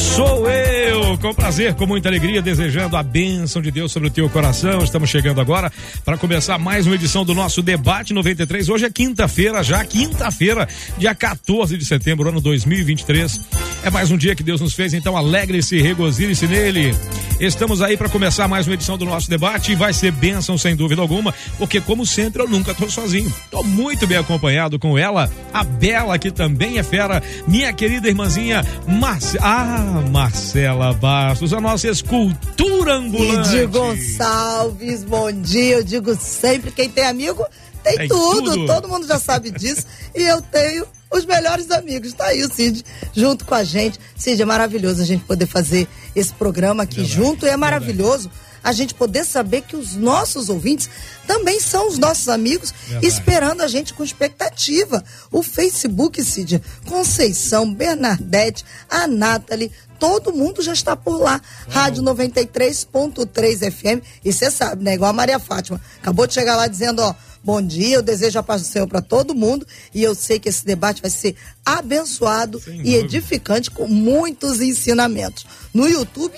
Sou eu, com prazer, com muita alegria, desejando a bênção de Deus sobre o teu coração. Estamos chegando agora para começar mais uma edição do nosso Debate 93. Hoje é quinta-feira, já quinta-feira, dia 14 de setembro, ano 2023. É mais um dia que Deus nos fez, então alegre-se, regozile-se nele. Estamos aí para começar mais uma edição do nosso debate e vai ser bênção sem dúvida alguma, porque como sempre eu nunca estou sozinho. Estou muito bem acompanhado com ela, a Bela, que também é fera, minha querida irmãzinha Marce... Ah, Marcela Bastos, a nossa escultura ambulante. E Gonçalves, bom dia. Eu digo sempre, quem tem amigo tem, tem tudo. tudo. Todo mundo já sabe disso. e eu tenho os melhores amigos. Tá aí o Cid junto com a gente. Cid, é maravilhoso a gente poder fazer esse programa aqui Verdade. junto. E é maravilhoso Verdade. A gente poder saber que os nossos ouvintes também são os nossos amigos, Verdade. esperando a gente com expectativa. O Facebook, Cid, Conceição, Bernadette, a Nathalie, todo mundo já está por lá. Rádio 93.3 FM. E você sabe, né? Igual a Maria Fátima. Acabou de chegar lá dizendo, ó Bom dia, eu desejo a paz do Senhor para todo mundo e eu sei que esse debate vai ser abençoado Sem e dúvida. edificante com muitos ensinamentos. No YouTube,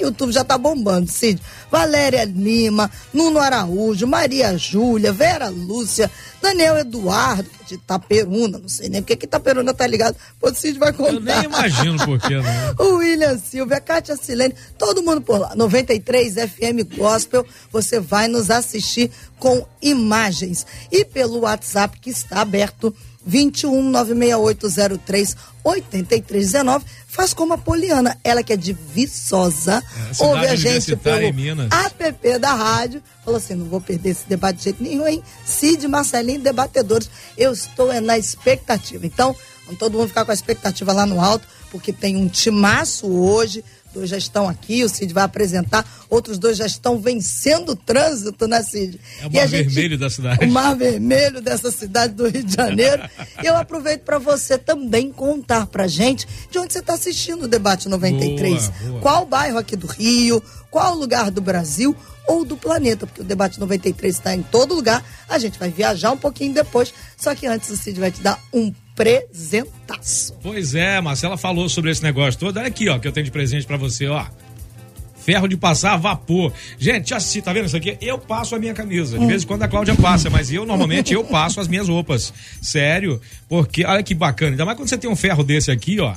YouTube já tá bombando, Cid. Valéria Lima, Nuno Araújo, Maria Júlia, Vera Lúcia, Daniel Eduardo, de Itaperuna, não sei nem porque que Itaperuna tá ligado, o Cid vai contar. Eu nem imagino por que, né? o William Silva, Kátia Silene, todo mundo por lá. 93 FM Gospel, você vai nos assistir com imagens. E pelo WhatsApp que está aberto, 21 96803 8319. Faz como a Poliana, ela que é de Viçosa, é, ouve a gente pelo app da rádio. Falou assim: não vou perder esse debate de jeito nenhum, hein? Cid Marcelinho, debatedores. Eu estou é, na expectativa. Então, vamos todo mundo ficar com a expectativa lá no alto, porque tem um timaço hoje dois já estão aqui, o Cid vai apresentar, outros dois já estão vencendo o trânsito, né, Cid? É o mar gente, vermelho da cidade. O mar vermelho dessa cidade do Rio de Janeiro. e eu aproveito para você também contar pra gente de onde você está assistindo o Debate 93. Boa, boa. Qual bairro aqui do Rio, qual lugar do Brasil ou do planeta, porque o debate 93 está em todo lugar. A gente vai viajar um pouquinho depois, só que antes o Cid vai te dar um presentaço. Pois é, Marcela falou sobre esse negócio todo. Olha aqui, ó, que eu tenho de presente para você, ó ferro de passar vapor. Gente, assim, tá vendo isso aqui? Eu passo a minha camisa. De vez em quando a Cláudia passa, mas eu normalmente eu passo as minhas roupas. Sério, porque olha que bacana. Ainda mais quando você tem um ferro desse aqui, ó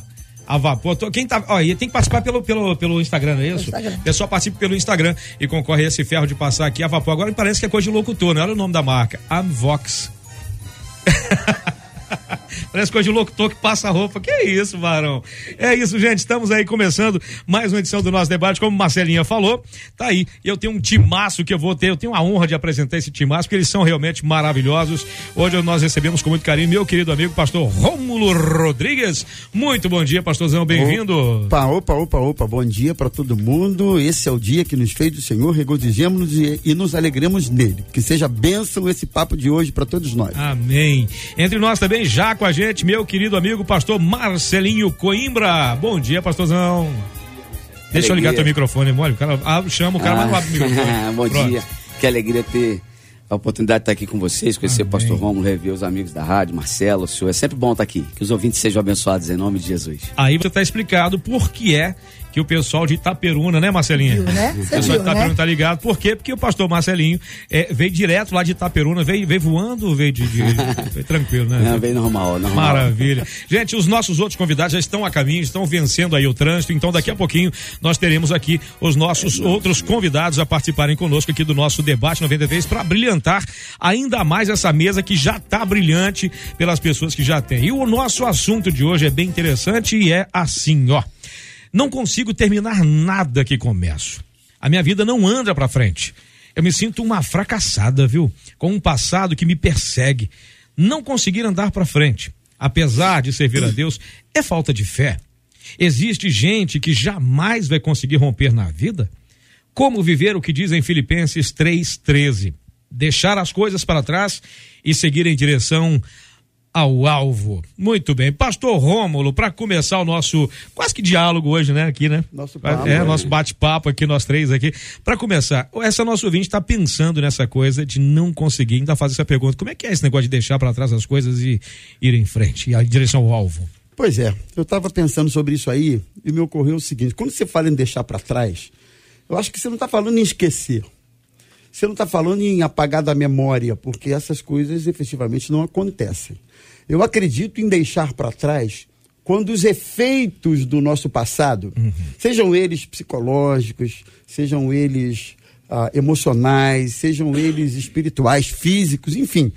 a vapor. Quem tá, ó, tem que participar pelo, pelo, pelo Instagram, não é isso? Instagram. Pessoal participa pelo Instagram e concorre a esse ferro de passar aqui a vapor. Agora me parece que é coisa de locutor, não? Olha o nome da marca. Amvox. Parece coisa de locutor que passa roupa. Que é isso, varão? É isso, gente. Estamos aí começando mais uma edição do nosso debate. Como Marcelinha falou, tá aí. Eu tenho um timaço que eu vou ter. Eu tenho a honra de apresentar esse timaço, porque eles são realmente maravilhosos. Hoje nós recebemos com muito carinho meu querido amigo, pastor Rômulo Rodrigues. Muito bom dia, pastorzão. Bem-vindo. Opa, opa, opa, opa. Bom dia para todo mundo. Esse é o dia que nos fez o Senhor. Regozijemos e, e nos alegremos nele. Que seja bênção esse papo de hoje para todos nós. Amém. Entre nós também, já com a gente gente, meu querido amigo pastor Marcelinho Coimbra. Bom dia, pastorzão. Deixa alegria. eu ligar teu microfone, mole. O cara ah, chama o cara, ah. mas não abre o microfone. Bom Pronto. dia. Que alegria ter a oportunidade de estar aqui com vocês, conhecer Amém. o pastor Romulo, rever os amigos da rádio, Marcelo, o senhor. É sempre bom estar aqui. Que os ouvintes sejam abençoados em nome de Jesus. Aí você está explicado por que é que o pessoal de Itaperuna, né, Marcelinho? Viu, né? o pessoal viu, de Itaperuna né? tá ligado. Por quê? Porque o pastor Marcelinho é, veio direto lá de Itaperuna, veio, veio voando veio de, de veio tranquilo, né? Não, veio normal, normal. Maravilha. Gente, os nossos outros convidados já estão a caminho, estão vencendo aí o trânsito, então daqui a pouquinho nós teremos aqui os nossos outros convidados a participarem conosco aqui do nosso debate 93 para brilhantar ainda mais essa mesa que já está brilhante pelas pessoas que já têm. E o nosso assunto de hoje é bem interessante e é assim, ó. Não consigo terminar nada que começo. A minha vida não anda para frente. Eu me sinto uma fracassada, viu? Com um passado que me persegue. Não conseguir andar para frente, apesar de servir a Deus, é falta de fé. Existe gente que jamais vai conseguir romper na vida? Como viver o que diz em Filipenses 3:13? Deixar as coisas para trás e seguir em direção ao alvo. Muito bem. Pastor Rômulo, para começar o nosso quase que diálogo hoje, né? Aqui, né? Nosso papo, é, é, nosso bate-papo aqui, nós três aqui. Para começar, essa nossa ouvinte está pensando nessa coisa de não conseguir ainda fazer essa pergunta. Como é que é esse negócio de deixar para trás as coisas e ir em frente, em direção ao alvo? Pois é, eu estava pensando sobre isso aí e me ocorreu o seguinte: quando você fala em deixar para trás, eu acho que você não está falando em esquecer. Você não está falando em apagar da memória, porque essas coisas efetivamente não acontecem. Eu acredito em deixar para trás quando os efeitos do nosso passado, uhum. sejam eles psicológicos, sejam eles ah, emocionais, sejam eles espirituais, físicos, enfim,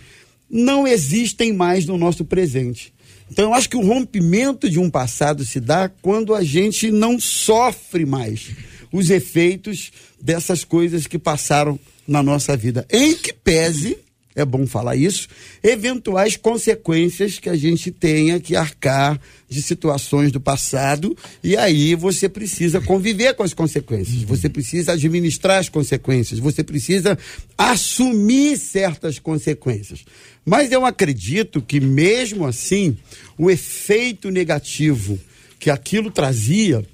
não existem mais no nosso presente. Então, eu acho que o rompimento de um passado se dá quando a gente não sofre mais os efeitos dessas coisas que passaram na nossa vida. Em que pese é bom falar isso, eventuais consequências que a gente tenha que arcar de situações do passado, e aí você precisa conviver com as consequências, você precisa administrar as consequências, você precisa assumir certas consequências. Mas eu acredito que, mesmo assim, o efeito negativo que aquilo trazia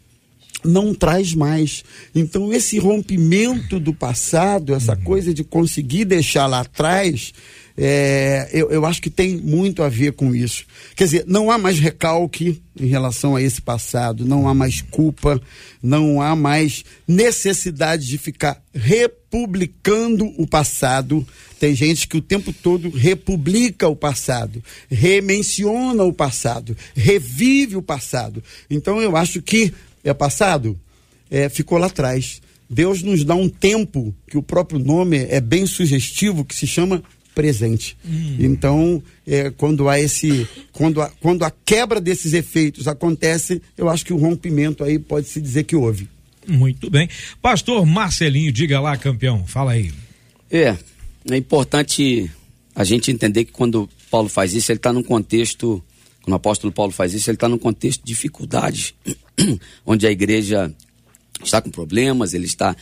não traz mais. Então, esse rompimento do passado, essa uhum. coisa de conseguir deixar lá atrás, é, eu, eu acho que tem muito a ver com isso. Quer dizer, não há mais recalque em relação a esse passado, não há mais culpa, não há mais necessidade de ficar republicando o passado. Tem gente que o tempo todo republica o passado, remenciona o passado, revive o passado. Então eu acho que é passado, é, ficou lá atrás. Deus nos dá um tempo que o próprio nome é bem sugestivo, que se chama presente. Hum. Então, é, quando há esse, quando a, quando a quebra desses efeitos acontece, eu acho que o rompimento aí pode se dizer que houve. Muito bem, Pastor Marcelinho, diga lá, campeão, fala aí. É, é importante a gente entender que quando Paulo faz isso, ele está num contexto, quando o apóstolo Paulo faz isso, ele está num contexto de dificuldades onde a igreja está com problemas, ele está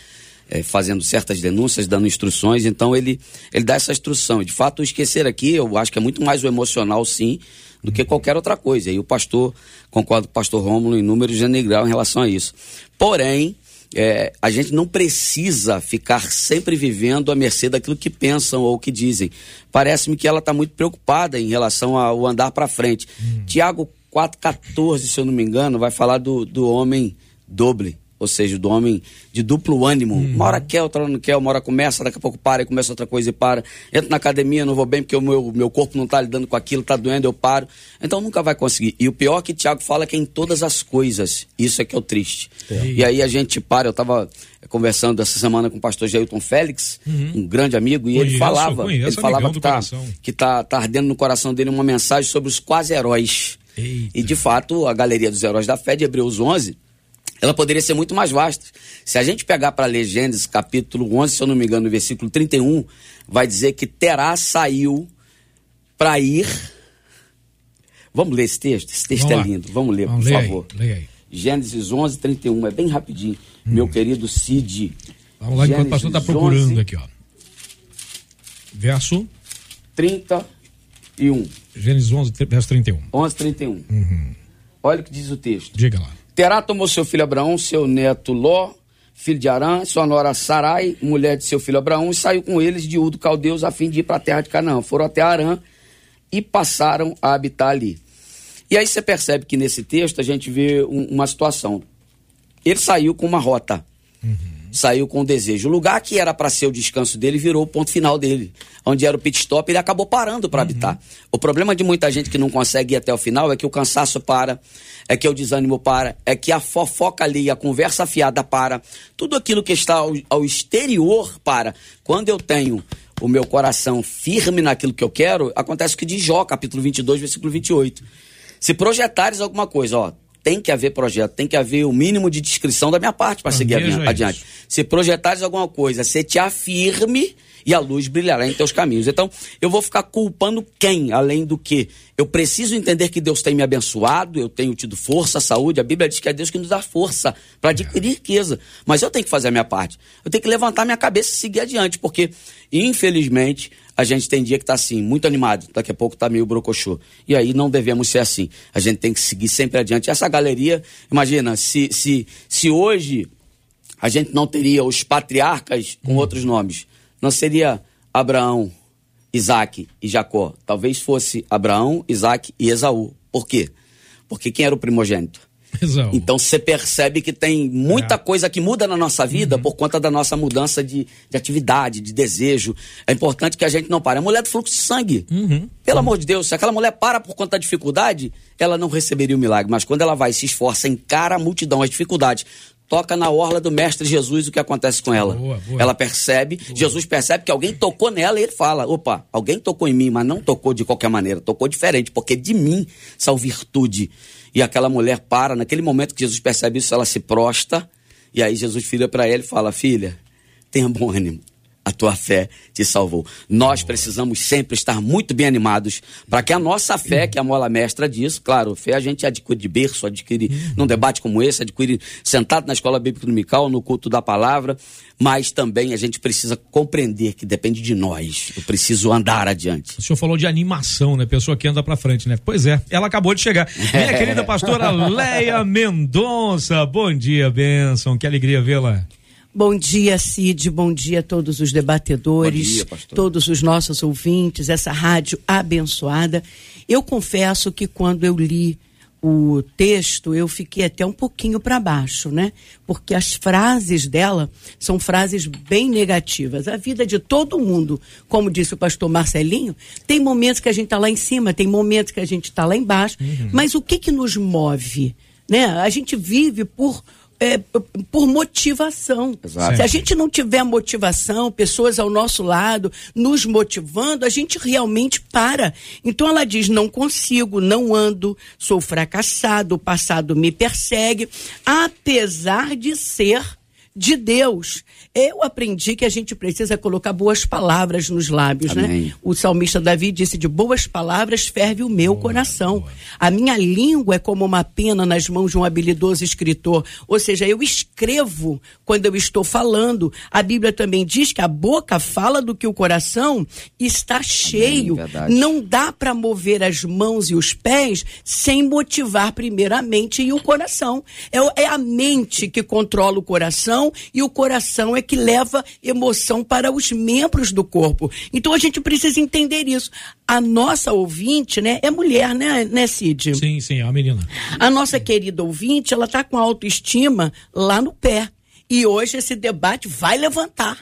é, fazendo certas denúncias, dando instruções, então ele, ele dá essa instrução. De fato, esquecer aqui, eu acho que é muito mais o emocional, sim, do que qualquer outra coisa. E o pastor, concordo com o pastor Rômulo em números de em relação a isso. Porém, é, a gente não precisa ficar sempre vivendo à mercê daquilo que pensam ou que dizem. Parece-me que ela está muito preocupada em relação ao andar para frente. Hum. Tiago 4,14, se eu não me engano, vai falar do, do homem doble ou seja, do homem de duplo ânimo. Uhum. Uma hora quer, outra hora não quer, uma hora começa, daqui a pouco para, e começa outra coisa e para. Entro na academia, não vou bem porque o meu, meu corpo não está lidando com aquilo, está doendo, eu paro. Então nunca vai conseguir. E o pior que Tiago fala é que é em todas as coisas. Isso é que é o triste. É. E aí a gente para, eu estava conversando essa semana com o pastor Jailton Félix, uhum. um grande amigo, e conheço, ele falava, ele falava que está que tá, tá ardendo no coração dele uma mensagem sobre os quase heróis. E de fato, a galeria dos heróis da fé de Hebreus 11 ela poderia ser muito mais vasta. Se a gente pegar para ler Gênesis capítulo 11, se eu não me engano, no versículo 31, vai dizer que Terá saiu para ir. Vamos ler esse texto? Esse texto Vamos é lá. lindo. Vamos ler, Vamos por ler favor. Aí, aí. Gênesis 11, 31. É bem rapidinho. Hum. Meu querido Cid. Vamos lá, enquanto o pastor está procurando 11, aqui, ó. Verso 31. Gênesis 11, verso 31. 11, 31. Uhum. Olha o que diz o texto. Diga lá. Terá tomou seu filho Abraão, seu neto Ló, filho de Arã, sua nora Sarai, mulher de seu filho Abraão, e saiu com eles de Udo Caldeus a fim de ir para a terra de Canaã. Foram até Arã e passaram a habitar ali. E aí você percebe que nesse texto a gente vê um, uma situação. Ele saiu com uma rota. Uhum saiu com o desejo. O lugar que era para ser o descanso dele virou o ponto final dele. Onde era o pit stop, ele acabou parando para uhum. habitar. O problema de muita gente que não consegue ir até o final é que o cansaço para, é que o desânimo para, é que a fofoca ali, a conversa fiada para. Tudo aquilo que está ao, ao exterior para. Quando eu tenho o meu coração firme naquilo que eu quero, acontece o que diz Jó, capítulo 22, versículo 28. Se projetares alguma coisa, ó, tem que haver projeto, tem que haver o mínimo de descrição da minha parte para seguir adiante. Se projetares alguma coisa, se te afirme e a luz brilhará em teus caminhos. Então, eu vou ficar culpando quem, além do que? Eu preciso entender que Deus tem me abençoado, eu tenho tido força, saúde. A Bíblia diz que é Deus que nos dá força para adquirir riqueza. Mas eu tenho que fazer a minha parte. Eu tenho que levantar minha cabeça e seguir adiante, porque, infelizmente, a gente tem dia que está assim, muito animado, daqui a pouco está meio brocochô. E aí não devemos ser assim. A gente tem que seguir sempre adiante. Essa galeria, imagina, se, se, se hoje a gente não teria os patriarcas com hum. outros nomes, não seria Abraão, Isaac e Jacó. Talvez fosse Abraão, Isaac e Esaú. Por quê? Porque quem era o primogênito? Exato. Então você percebe que tem muita é. coisa que muda na nossa vida uhum. por conta da nossa mudança de, de, atividade, de desejo. É importante que a gente não pare. A mulher do fluxo de sangue, uhum. pelo amor de Deus, se aquela mulher para por conta da dificuldade, ela não receberia o milagre. Mas quando ela vai, se esforça, encara a multidão, as dificuldades, toca na orla do Mestre Jesus o que acontece com ela. Boa, boa. Ela percebe, boa. Jesus percebe que alguém tocou nela e ele fala: opa, alguém tocou em mim, mas não tocou de qualquer maneira, tocou diferente, porque de mim saiu virtude. E aquela mulher para, naquele momento que Jesus percebe isso, ela se prosta, e aí Jesus vira para ela e fala: Filha, tenha bom ânimo a tua fé te salvou. Nós precisamos sempre estar muito bem animados para que a nossa fé, que é a mola mestra disso, claro, fé a gente adquire de berço, adquire num debate como esse, adquire sentado na escola bíblica dominical, no culto da palavra, mas também a gente precisa compreender que depende de nós. Eu preciso andar adiante. O senhor falou de animação, né? Pessoa que anda para frente, né? Pois é, ela acabou de chegar. Minha querida pastora Leia Mendonça, bom dia, bênção, que alegria vê-la. Bom dia, Cid. Bom dia a todos os debatedores, dia, todos os nossos ouvintes, essa rádio abençoada. Eu confesso que quando eu li o texto, eu fiquei até um pouquinho para baixo, né? Porque as frases dela são frases bem negativas. A vida de todo mundo, como disse o pastor Marcelinho, tem momentos que a gente está lá em cima, tem momentos que a gente está lá embaixo. Uhum. Mas o que que nos move? Né? A gente vive por é, por motivação. Exato. Se a gente não tiver motivação, pessoas ao nosso lado nos motivando, a gente realmente para. Então ela diz: não consigo, não ando, sou fracassado, o passado me persegue, apesar de ser de Deus. Eu aprendi que a gente precisa colocar boas palavras nos lábios, né? Amém. né? O salmista Davi disse: De boas palavras ferve o meu boa, coração. Boa. A minha língua é como uma pena nas mãos de um habilidoso escritor. Ou seja, eu escrevo quando eu estou falando. A Bíblia também diz que a boca fala do que o coração está cheio. Amém, Não dá para mover as mãos e os pés sem motivar primeiramente e o coração. É, é a mente que controla o coração coração e o coração é que leva emoção para os membros do corpo. Então a gente precisa entender isso. A nossa ouvinte, né, é mulher, né, né, Cid? Sim, sim, é a menina. A nossa querida ouvinte, ela tá com autoestima lá no pé. E hoje esse debate vai levantar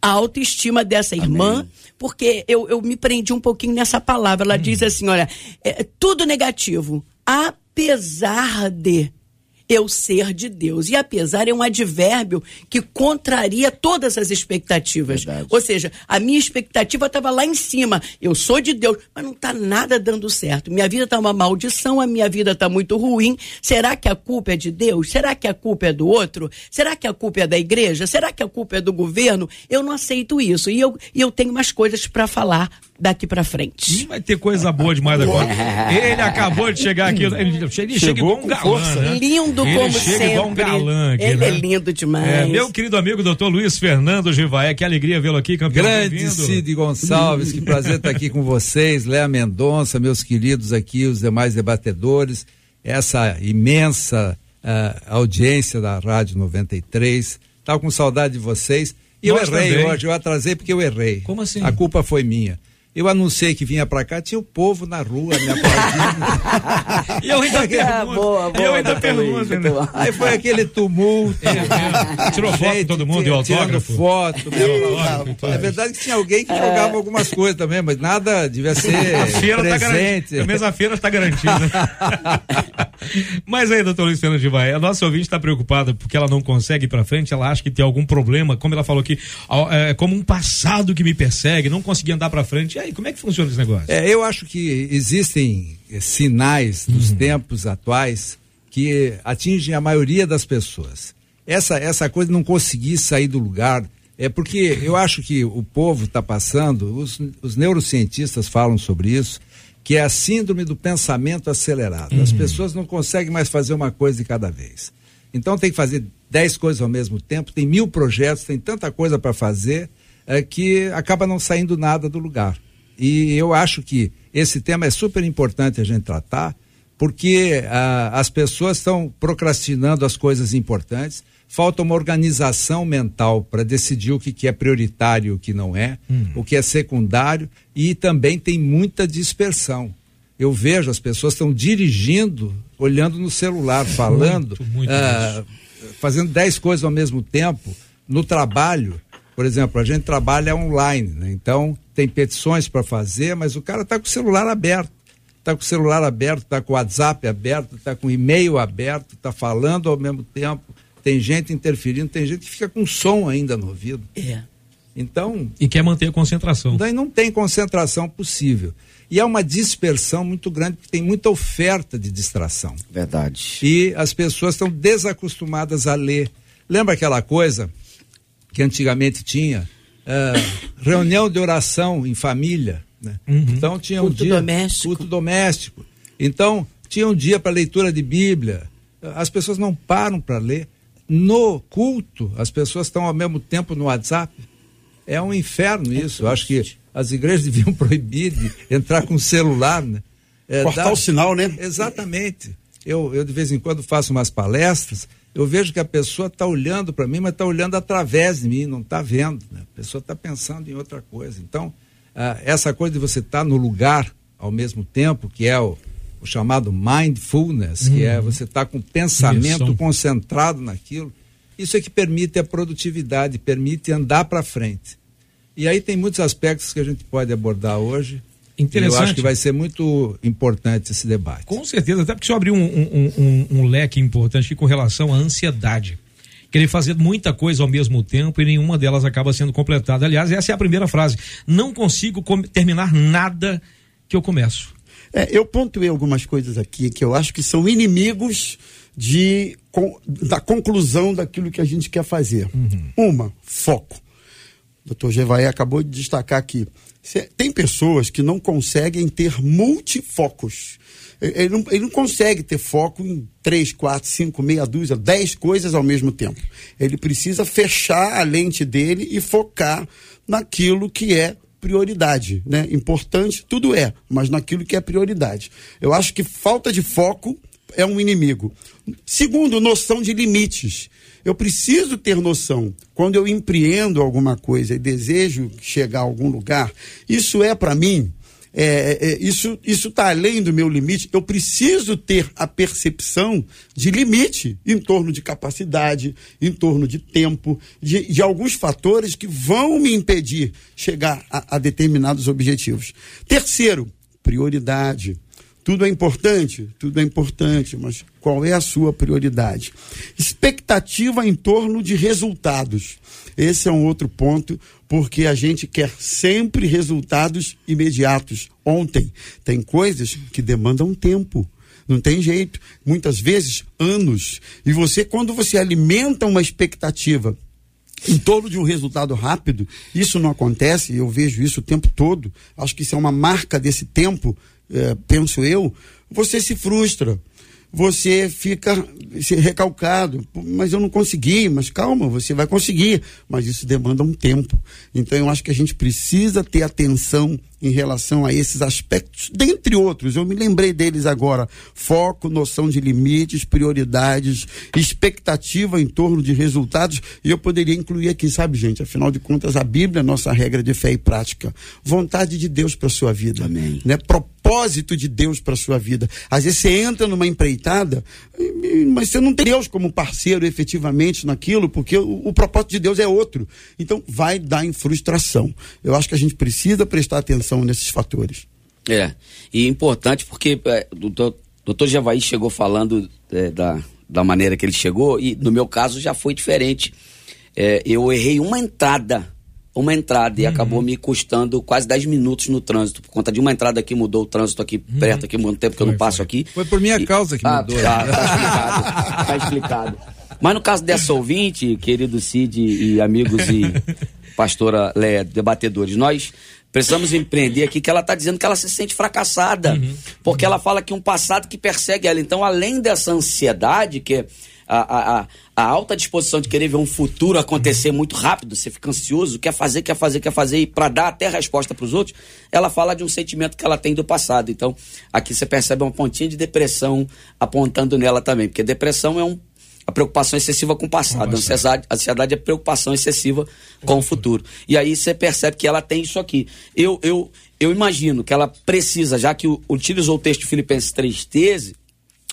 a autoestima dessa irmã, Amém. porque eu, eu me prendi um pouquinho nessa palavra. Ela hum. diz assim: olha, é, tudo negativo, apesar de eu ser de Deus. E apesar é um advérbio que contraria todas as expectativas. Verdade. Ou seja, a minha expectativa estava lá em cima. Eu sou de Deus, mas não está nada dando certo. Minha vida está uma maldição, a minha vida está muito ruim. Será que a culpa é de Deus? Será que a culpa é do outro? Será que a culpa é da igreja? Será que a culpa é do governo? Eu não aceito isso. E eu, e eu tenho mais coisas para falar daqui para frente. Vai ter coisa boa demais agora. Ele acabou de chegar aqui. Ele, chega igual um galã. Né? Lindo ele como chega sempre. Igual um galã aqui, ele né? é lindo demais. É, meu querido amigo doutor Luiz Fernando Givaé, que alegria vê-lo aqui, campeão. Grande Cid Gonçalves, que prazer estar aqui com vocês. Léa Mendonça, meus queridos aqui, os demais debatedores. Essa imensa uh, audiência da Rádio 93. Estava com saudade de vocês. E Nós eu errei também. hoje, eu atrasei porque eu errei. Como assim? A culpa foi minha. Eu anunciei que vinha pra cá, tinha o povo na rua me aplaudindo. e eu ainda ah, pergunto. boa, boa, eu ainda pergunto. Né? Aí foi aquele tumulto. É, tirou foto de todo mundo, deu autógrafo. foto. Meu, é verdade que tinha alguém que jogava algumas coisas também, mas nada devia ser a feira tá presente. Tá a mesma feira está garantida. mas aí, doutor Luiz Fernando de Vai, a nossa ouvinte está preocupada porque ela não consegue ir pra frente, ela acha que tem algum problema, como ela falou aqui, é como um passado que me persegue, não consegui andar pra frente. E aí, como é que funciona esse negócio? É, eu acho que existem eh, sinais dos uhum. tempos atuais que atingem a maioria das pessoas. Essa, essa coisa de não conseguir sair do lugar, é porque eu acho que o povo está passando, os, os, neurocientistas falam sobre isso, que é a síndrome do pensamento acelerado. Uhum. As pessoas não conseguem mais fazer uma coisa de cada vez. Então tem que fazer dez coisas ao mesmo tempo, tem mil projetos, tem tanta coisa para fazer é, que acaba não saindo nada do lugar. E eu acho que esse tema é super importante a gente tratar, porque ah, as pessoas estão procrastinando as coisas importantes, falta uma organização mental para decidir o que, que é prioritário e o que não é, hum. o que é secundário, e também tem muita dispersão. Eu vejo as pessoas estão dirigindo, olhando no celular, falando, muito, muito ah, fazendo dez coisas ao mesmo tempo, no trabalho. Por exemplo, a gente trabalha online, né? então tem petições para fazer, mas o cara está com o celular aberto está com o celular aberto, está com o WhatsApp aberto, está com o e-mail aberto, está falando ao mesmo tempo, tem gente interferindo, tem gente que fica com som ainda no ouvido. É. Então. E quer manter a concentração. Daí não tem concentração possível. E é uma dispersão muito grande, porque tem muita oferta de distração. Verdade. E as pessoas estão desacostumadas a ler. Lembra aquela coisa que antigamente tinha? Uh, reunião de oração em família. Né? Uhum. Então tinha culto um dia. Doméstico. Culto doméstico. Então tinha um dia para leitura de Bíblia. As pessoas não param para ler. No culto, as pessoas estão ao mesmo tempo no WhatsApp. É um inferno isso. Eu acho que as igrejas deviam proibir de entrar com celular. Né? É, Cortar dar... o sinal, né? Exatamente. Eu, eu de vez em quando faço umas palestras, eu vejo que a pessoa está olhando para mim, mas está olhando através de mim, não está vendo. Né? A pessoa está pensando em outra coisa. Então, ah, essa coisa de você estar tá no lugar ao mesmo tempo, que é o, o chamado mindfulness, que é uhum. você estar tá com o pensamento concentrado naquilo, isso é que permite a produtividade, permite andar para frente. E aí tem muitos aspectos que a gente pode abordar hoje. Interessante. Eu acho que vai ser muito importante esse debate. Com certeza, até porque você abriu um, um, um, um leque importante aqui com relação à ansiedade querer fazer muita coisa ao mesmo tempo e nenhuma delas acaba sendo completada. Aliás, essa é a primeira frase. Não consigo terminar nada que eu começo. É, eu pontuei algumas coisas aqui que eu acho que são inimigos de, com, da conclusão daquilo que a gente quer fazer. Uhum. Uma, foco. Doutor Gevaí acabou de destacar aqui. Tem pessoas que não conseguem ter multifocos. Ele não, ele não consegue ter foco em três, quatro, cinco, meia dúzia, dez coisas ao mesmo tempo. Ele precisa fechar a lente dele e focar naquilo que é prioridade, né? Importante, tudo é, mas naquilo que é prioridade. Eu acho que falta de foco é um inimigo. Segundo, noção de limites. Eu preciso ter noção. Quando eu empreendo alguma coisa e desejo chegar a algum lugar, isso é para mim é, é, isso está além do meu limite. Eu preciso ter a percepção de limite em torno de capacidade, em torno de tempo, de, de alguns fatores que vão me impedir chegar a, a determinados objetivos. Terceiro, prioridade. Tudo é importante? Tudo é importante, mas qual é a sua prioridade? Expectativa em torno de resultados. Esse é um outro ponto, porque a gente quer sempre resultados imediatos. Ontem, tem coisas que demandam tempo. Não tem jeito. Muitas vezes, anos. E você, quando você alimenta uma expectativa em torno de um resultado rápido, isso não acontece, eu vejo isso o tempo todo. Acho que isso é uma marca desse tempo, é, penso eu. Você se frustra você fica recalcado. Mas eu não consegui, mas calma, você vai conseguir. Mas isso demanda um tempo. Então eu acho que a gente precisa ter atenção em relação a esses aspectos, dentre outros. Eu me lembrei deles agora: foco, noção de limites, prioridades, expectativa em torno de resultados. E eu poderia incluir aqui, sabe, gente? Afinal de contas, a Bíblia é nossa regra de fé e prática. Vontade de Deus para sua vida. Amém. Né? Propósito de Deus para sua vida. Às vezes você entra numa empreitada, mas você não tem Deus como parceiro efetivamente naquilo, porque o, o propósito de Deus é outro. Então vai dar em frustração. Eu acho que a gente precisa prestar atenção nesses fatores. É, e importante porque é, o doutor, doutor Javaí chegou falando é, da, da maneira que ele chegou, e no meu caso já foi diferente. É, eu errei uma entrada, uma entrada, e uhum. acabou me custando quase 10 minutos no trânsito, por conta de uma entrada que mudou o trânsito aqui uhum. perto, aqui, muito tempo que foi, eu não passo foi. aqui. Foi por minha e, causa que ah, mudou. Tá, tá explicado, tá explicado. Mas no caso dessa ouvinte, querido Cid e amigos e pastora Léa, debatedores, nós Precisamos empreender aqui que ela está dizendo que ela se sente fracassada, uhum. porque uhum. ela fala que um passado que persegue ela. Então, além dessa ansiedade, que a, a, a, alta disposição de querer ver um futuro acontecer muito rápido, você fica ansioso, quer fazer, quer fazer, quer fazer, e para dar até resposta para os outros, ela fala de um sentimento que ela tem do passado. Então, aqui você percebe uma pontinha de depressão apontando nela também, porque depressão é um a preocupação excessiva com o passado. A ansiedade, a ansiedade é preocupação excessiva com o futuro. E aí você percebe que ela tem isso aqui. Eu, eu, eu imagino que ela precisa, já que utilizou o texto Filipenses 3,13,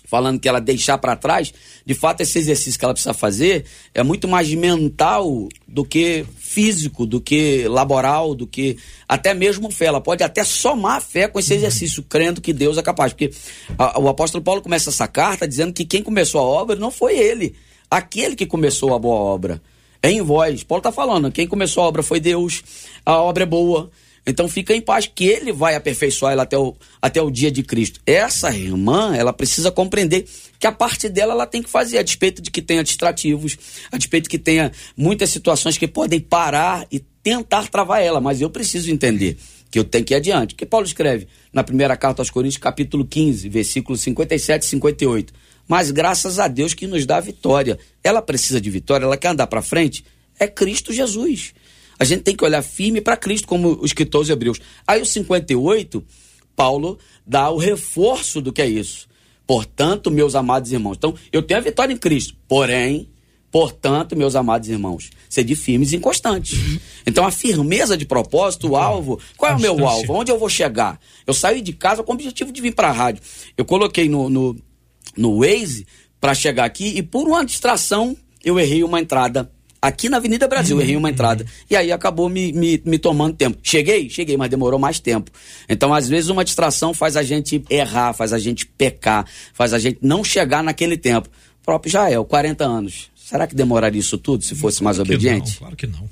falando que ela deixar para trás, de fato esse exercício que ela precisa fazer é muito mais mental do que físico, do que laboral, do que até mesmo fé. Ela pode até somar fé com esse exercício, crendo que Deus é capaz. Porque a, o apóstolo Paulo começa essa carta dizendo que quem começou a obra não foi ele, aquele que começou a boa obra. É em voz. Paulo está falando, quem começou a obra foi Deus, a obra é boa. Então fica em paz que ele vai aperfeiçoar ela até o, até o dia de Cristo. Essa irmã, ela precisa compreender que a parte dela ela tem que fazer, a despeito de que tenha distrativos, a despeito de que tenha muitas situações que podem parar e tentar travar ela, mas eu preciso entender que eu tenho que ir adiante. Que Paulo escreve na primeira carta aos Coríntios, capítulo 15, versículos 57 e 58. Mas graças a Deus que nos dá vitória. Ela precisa de vitória, ela quer andar para frente. É Cristo Jesus. A gente tem que olhar firme para Cristo, como o escritor de Hebreus. Aí o 58, Paulo dá o reforço do que é isso. Portanto, meus amados irmãos. Então, eu tenho a vitória em Cristo. Porém, portanto, meus amados irmãos, sede firmes e inconstantes. Então, a firmeza de propósito, o alvo. Qual é o meu alvo? Onde eu vou chegar? Eu saí de casa com o objetivo de vir para a rádio. Eu coloquei no, no, no Waze para chegar aqui e, por uma distração, eu errei uma entrada aqui na Avenida Brasil, errei uma entrada. E aí acabou me, me, me tomando tempo. Cheguei? Cheguei, mas demorou mais tempo. Então, às vezes, uma distração faz a gente errar, faz a gente pecar, faz a gente não chegar naquele tempo. O próprio Jael, 40 anos. Será que demoraria isso tudo se fosse mais claro obediente? Não, claro que não.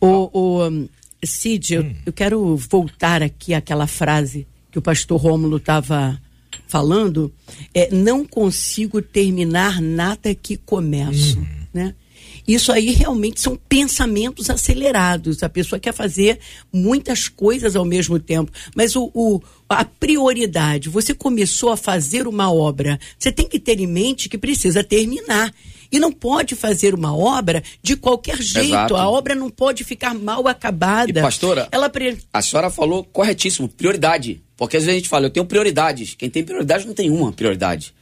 O, o um, Cid, hum. eu, eu quero voltar aqui àquela frase que o pastor Rômulo estava falando. É, não consigo terminar nada que começo, hum. Isso aí realmente são pensamentos acelerados. A pessoa quer fazer muitas coisas ao mesmo tempo. Mas o, o, a prioridade, você começou a fazer uma obra, você tem que ter em mente que precisa terminar. E não pode fazer uma obra de qualquer jeito. Exato. A obra não pode ficar mal acabada. E pastora, Ela pre... a senhora falou corretíssimo, prioridade. Porque às vezes a gente fala, eu tenho prioridades. Quem tem prioridade não tem uma prioridade.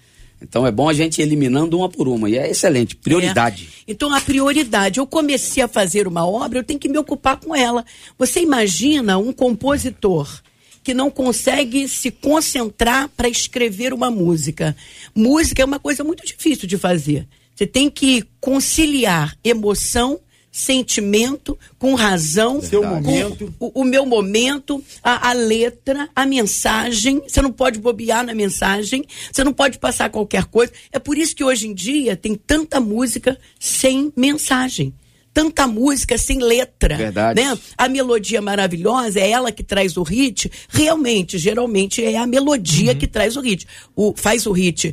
Então é bom a gente ir eliminando uma por uma. E é excelente. Prioridade. É. Então a prioridade. Eu comecei a fazer uma obra, eu tenho que me ocupar com ela. Você imagina um compositor que não consegue se concentrar para escrever uma música. Música é uma coisa muito difícil de fazer. Você tem que conciliar emoção sentimento, com razão, Seu momento. O, o, meu momento, a, a, letra, a mensagem. Você não pode bobear na mensagem, você não pode passar qualquer coisa. É por isso que hoje em dia tem tanta música sem mensagem. Tanta música sem letra. Verdade. Né? A melodia maravilhosa é ela que traz o hit. Realmente, geralmente é a melodia uhum. que traz o hit. O, faz o hit.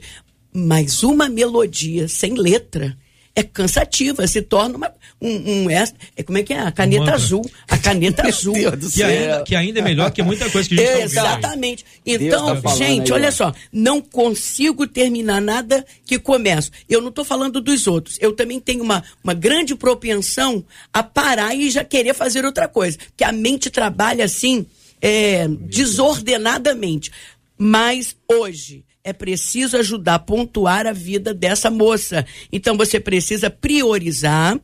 Mas uma melodia sem letra é cansativa, se torna uma, um, um é, como é que é? A caneta azul. A caneta azul. que, ainda, que ainda é melhor que muita coisa que a gente tá Exatamente. Tá então, tá gente, aí, olha só, não consigo terminar nada que começo. Eu não estou falando dos outros. Eu também tenho uma, uma grande propensão a parar e já querer fazer outra coisa. Que a mente trabalha assim, é, desordenadamente. Mas hoje, é preciso ajudar a pontuar a vida dessa moça. Então você precisa priorizar,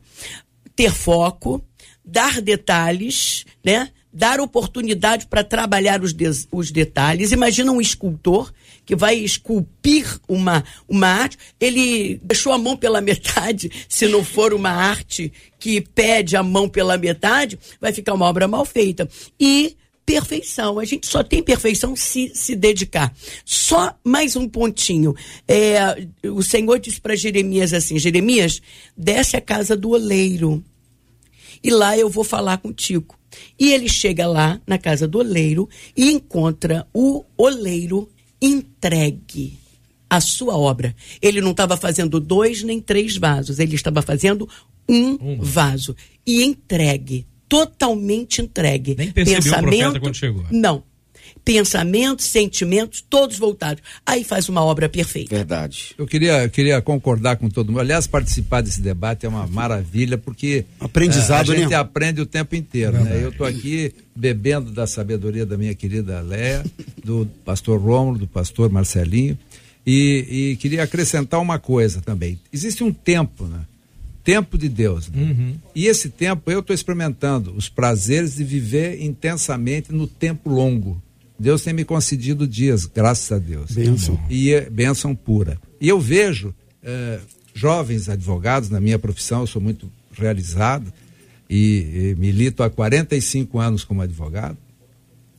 ter foco, dar detalhes, né? Dar oportunidade para trabalhar os, de, os detalhes. Imagina um escultor que vai esculpir uma, uma arte, ele deixou a mão pela metade, se não for uma arte que pede a mão pela metade, vai ficar uma obra mal feita. E perfeição. A gente só tem perfeição se se dedicar. Só mais um pontinho. É, o Senhor disse para Jeremias assim: Jeremias, desce a casa do oleiro. E lá eu vou falar contigo. E ele chega lá na casa do oleiro e encontra o oleiro entregue a sua obra. Ele não estava fazendo dois nem três vasos, ele estava fazendo um, um. vaso e entregue totalmente entregue. Nem percebeu Pensamento, o profeta quando chegou. Não. pensamentos, sentimentos, todos voltados. Aí faz uma obra perfeita. Verdade. Eu queria, eu queria concordar com todo mundo. Aliás, participar desse debate é uma maravilha, porque Aprendizado, é, a gente né? aprende o tempo inteiro. Né? Eu estou aqui bebendo da sabedoria da minha querida Léa, do pastor Rômulo, do pastor Marcelinho. E, e queria acrescentar uma coisa também. Existe um tempo, né? Tempo de Deus. Né? Uhum. E esse tempo eu estou experimentando os prazeres de viver intensamente no tempo longo. Deus tem me concedido dias, graças a Deus. Bênção. E é bênção pura. E eu vejo eh, jovens advogados na minha profissão, eu sou muito realizado e, e milito há 45 anos como advogado.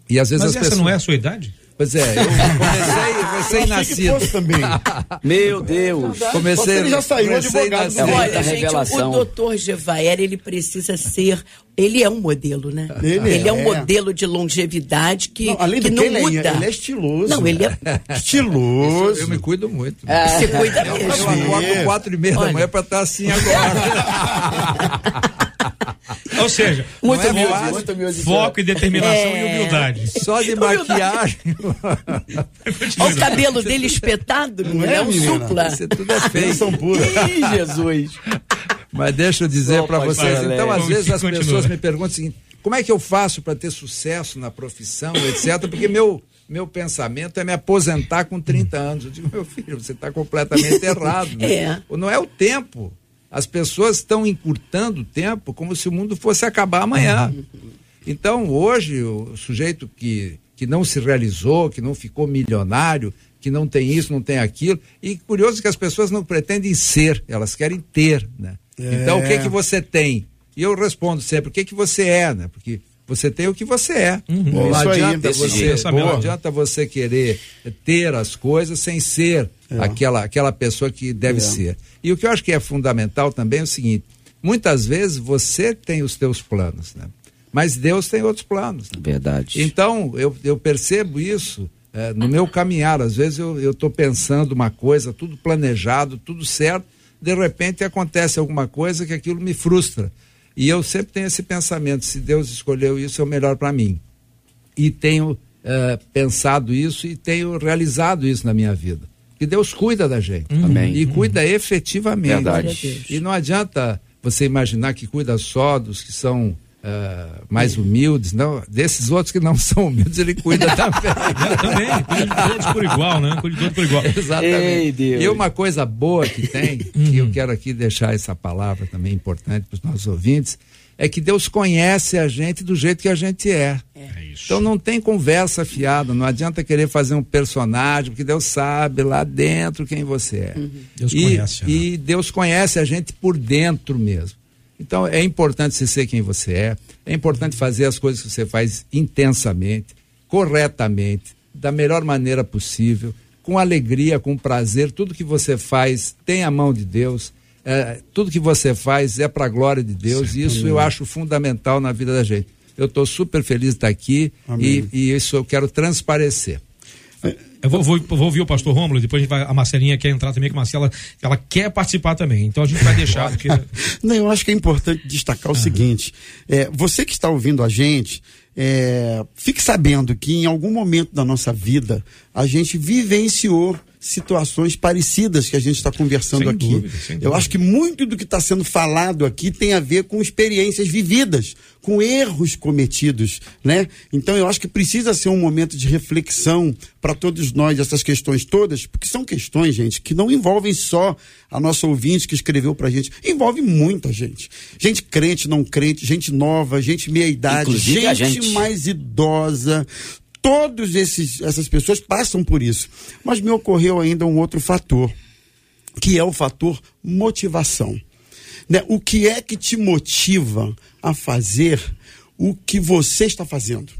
E às vezes Mas as essa pessoas. não é a sua idade? Pois é, eu comecei recém-nascido. fosse também. Meu Deus. Comecei, Ele já saiu comecei advogado nascido. do É Olha, gente, revelação. o doutor Gevaer, ele precisa ser. Ele é um modelo, né? Ele é. um é. modelo de longevidade que Não, além que do não que, ele muda. é, ele é estiloso. Não, ele é. Estiloso. Eu me cuido muito. Você cuida mesmo. eu acordo quatro e meia Olha. da manhã para estar assim agora. Ou seja, Muito foco, humilde, muito humilde, foco e determinação É. e humildade. Só de maquiagem. Olha o cabelo dele espetado, não é, é, um supla. Isso tudo é feio. Pura. Ih, Jesus. Mas deixa eu dizer para vocês, falar, então às vezes as Continua. pessoas me perguntam o seguinte, como é que eu faço para ter sucesso na profissão, etc. Porque meu meu pensamento é me aposentar com 30 anos. Eu digo, meu filho, você está completamente errado. Né? É. Não é o tempo. As pessoas estão encurtando o tempo como se o mundo fosse acabar amanhã. Então, hoje, o sujeito que, que não se realizou, que não ficou milionário, que não tem isso, não tem aquilo, e curioso que as pessoas não pretendem ser, elas querem ter, né? Então, o que que você tem? E eu respondo sempre, o que que você é, né? Porque você tem o que você é. É Não, adianta você, não adianta você querer ter as coisas sem ser aquela, aquela pessoa que deve É. ser. E o que eu acho que é fundamental também é o seguinte: muitas vezes você tem os teus planos, né? Mas Deus tem outros planos. né? Verdade. Então, eu, eu percebo isso eh, no meu caminhar. Às vezes eu estou pensando uma coisa, tudo planejado, tudo certo, de repente acontece alguma coisa que aquilo me frustra. E eu sempre tenho esse pensamento: se Deus escolheu isso, é o melhor para mim. E tenho eh, pensado isso e tenho realizado isso na minha vida. Que Deus cuida da gente. Amém. E cuida efetivamente. Verdade. E não adianta você imaginar que cuida só dos que são ah, mais humildes, não. Desses outros que não são humildes, ele cuida também. Eu também, cuide de todos por igual, né? Cuide de todos por igual. Exatamente. Ei. E uma coisa boa que tem, que eu quero aqui deixar essa palavra também importante para os nossos ouvintes, é que Deus conhece a gente do jeito que a gente é. É isso. Então não tem conversa fiada, não adianta querer fazer um personagem, porque Deus sabe lá dentro quem você é. Deus e, conhece, né? E Deus conhece a gente por dentro mesmo. Então é importante você ser quem você é, é importante fazer as coisas que você faz intensamente, corretamente, da melhor maneira possível, com alegria, com prazer. Tudo que você faz tem a mão de Deus. é, tudo que você faz é para a glória de Deus e isso eu acho fundamental na vida da gente. Eu estou super feliz de estar aqui e, e isso eu quero transparecer. Eu vou, vou, vou ouvir o pastor Rômulo, depois a, gente vai, a Marcelinha quer entrar também, que a Marcela ela quer participar também. Então a gente vai deixar, porque. Não, eu acho que é importante destacar o seguinte: é, você que está ouvindo a gente, é, fique sabendo que em algum momento da nossa vida a gente vivenciou situações parecidas que a gente está conversando Sem aqui. dúvida, eu dúvida. acho que muito do que está sendo falado aqui tem a ver com experiências vividas, com erros cometidos, né? Então eu acho que precisa ser um momento de reflexão para todos nós essas questões todas, porque são questões, gente, que não envolvem só a nossa ouvinte que escreveu pra gente, envolve muita gente. Gente crente, não crente, gente nova, gente meia idade, gente, gente. mais idosa. Todos esses essas pessoas passam por isso. Mas me ocorreu ainda um outro fator, que é o fator motivação. Né? O que é que te motiva a fazer o que você está fazendo?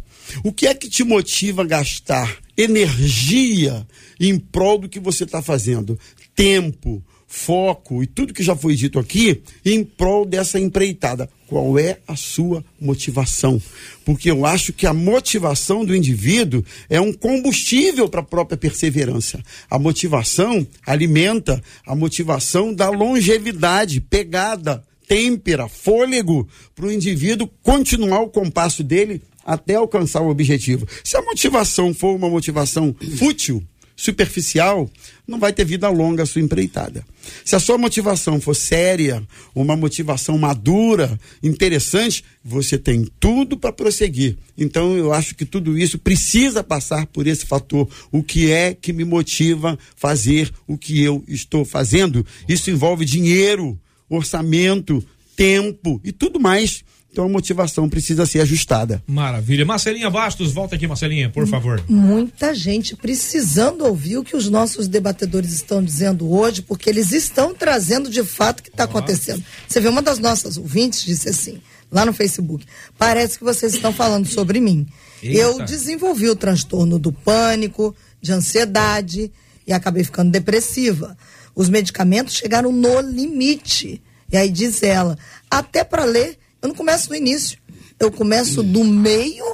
O que é que te motiva a gastar energia em prol do que você está fazendo? Tempo, foco e tudo que já foi dito aqui em prol dessa empreitada. Qual é a sua motivação? Porque eu acho que a motivação do indivíduo é um combustível para a própria perseverança. A motivação alimenta, a motivação dá longevidade, pegada, têmpera, fôlego para o indivíduo continuar o compasso dele até alcançar o objetivo. Se a motivação for uma motivação fútil, superficial, não vai ter vida longa a sua empreitada. Se a sua motivação for séria, uma motivação madura, interessante, você tem tudo para prosseguir. Então eu acho que tudo isso precisa passar por esse fator. O que é que me motiva fazer o que eu estou fazendo? Isso envolve dinheiro, orçamento, tempo e tudo mais então a motivação precisa ser ajustada. Maravilha. Marcelinha Bastos, volta aqui, Marcelinha, por favor. Muita gente precisando ouvir o que os nossos debatedores estão dizendo hoje, porque eles estão trazendo de fato o que está acontecendo. Você vê, uma das nossas ouvintes disse assim, lá no Facebook: parece que vocês estão falando sobre mim. Eita. Eu desenvolvi o transtorno do pânico, de ansiedade e acabei ficando depressiva. Os medicamentos chegaram no limite. E aí diz ela, até para ler eu não começo no início. Eu começo do meio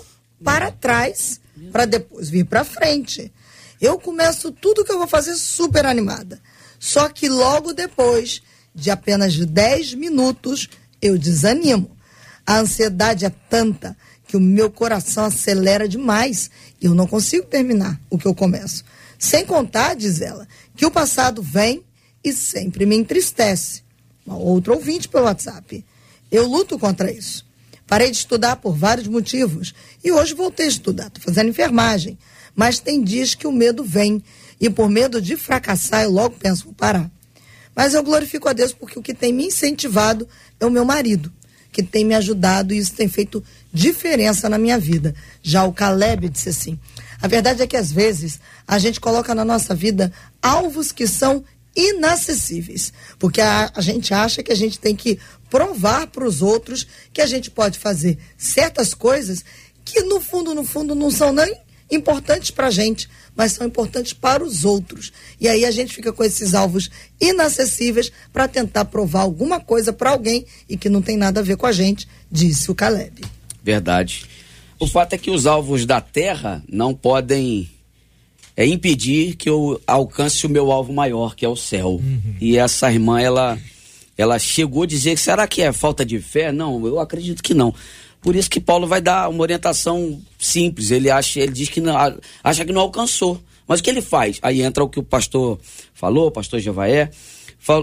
para trás, para depois vir para frente. Eu começo tudo que eu vou fazer super animada. Só que logo depois de apenas 10 minutos, eu desanimo. A ansiedade é tanta que o meu coração acelera demais e eu não consigo terminar o que eu começo. Sem contar, diz ela, que o passado vem e sempre me entristece. Uma outra ouvinte pelo WhatsApp. Eu luto contra isso. Parei de estudar por vários motivos e hoje voltei a estudar. Estou fazendo enfermagem. Mas tem dias que o medo vem e por medo de fracassar eu logo penso, vou parar. Mas eu glorifico a Deus porque o que tem me incentivado é o meu marido, que tem me ajudado e isso tem feito diferença na minha vida. Já o Caleb disse assim: a verdade é que às vezes a gente coloca na nossa vida alvos que são inacessíveis, porque a, a gente acha que a gente tem que provar para os outros que a gente pode fazer certas coisas que no fundo, no fundo, não são nem importantes para a gente, mas são importantes para os outros. E aí a gente fica com esses alvos inacessíveis para tentar provar alguma coisa para alguém e que não tem nada a ver com a gente, disse o Caleb. Verdade. O fato é que os alvos da terra não podem é, impedir que eu alcance o meu alvo maior, que é o céu. Uhum. E essa irmã, ela ela chegou a dizer que será que é falta de fé? Não, eu acredito que não. Por isso que Paulo vai dar uma orientação simples. Ele acha, ele diz que não, acha que não alcançou. Mas o que ele faz? Aí entra o que o pastor falou, o pastor Jevaé.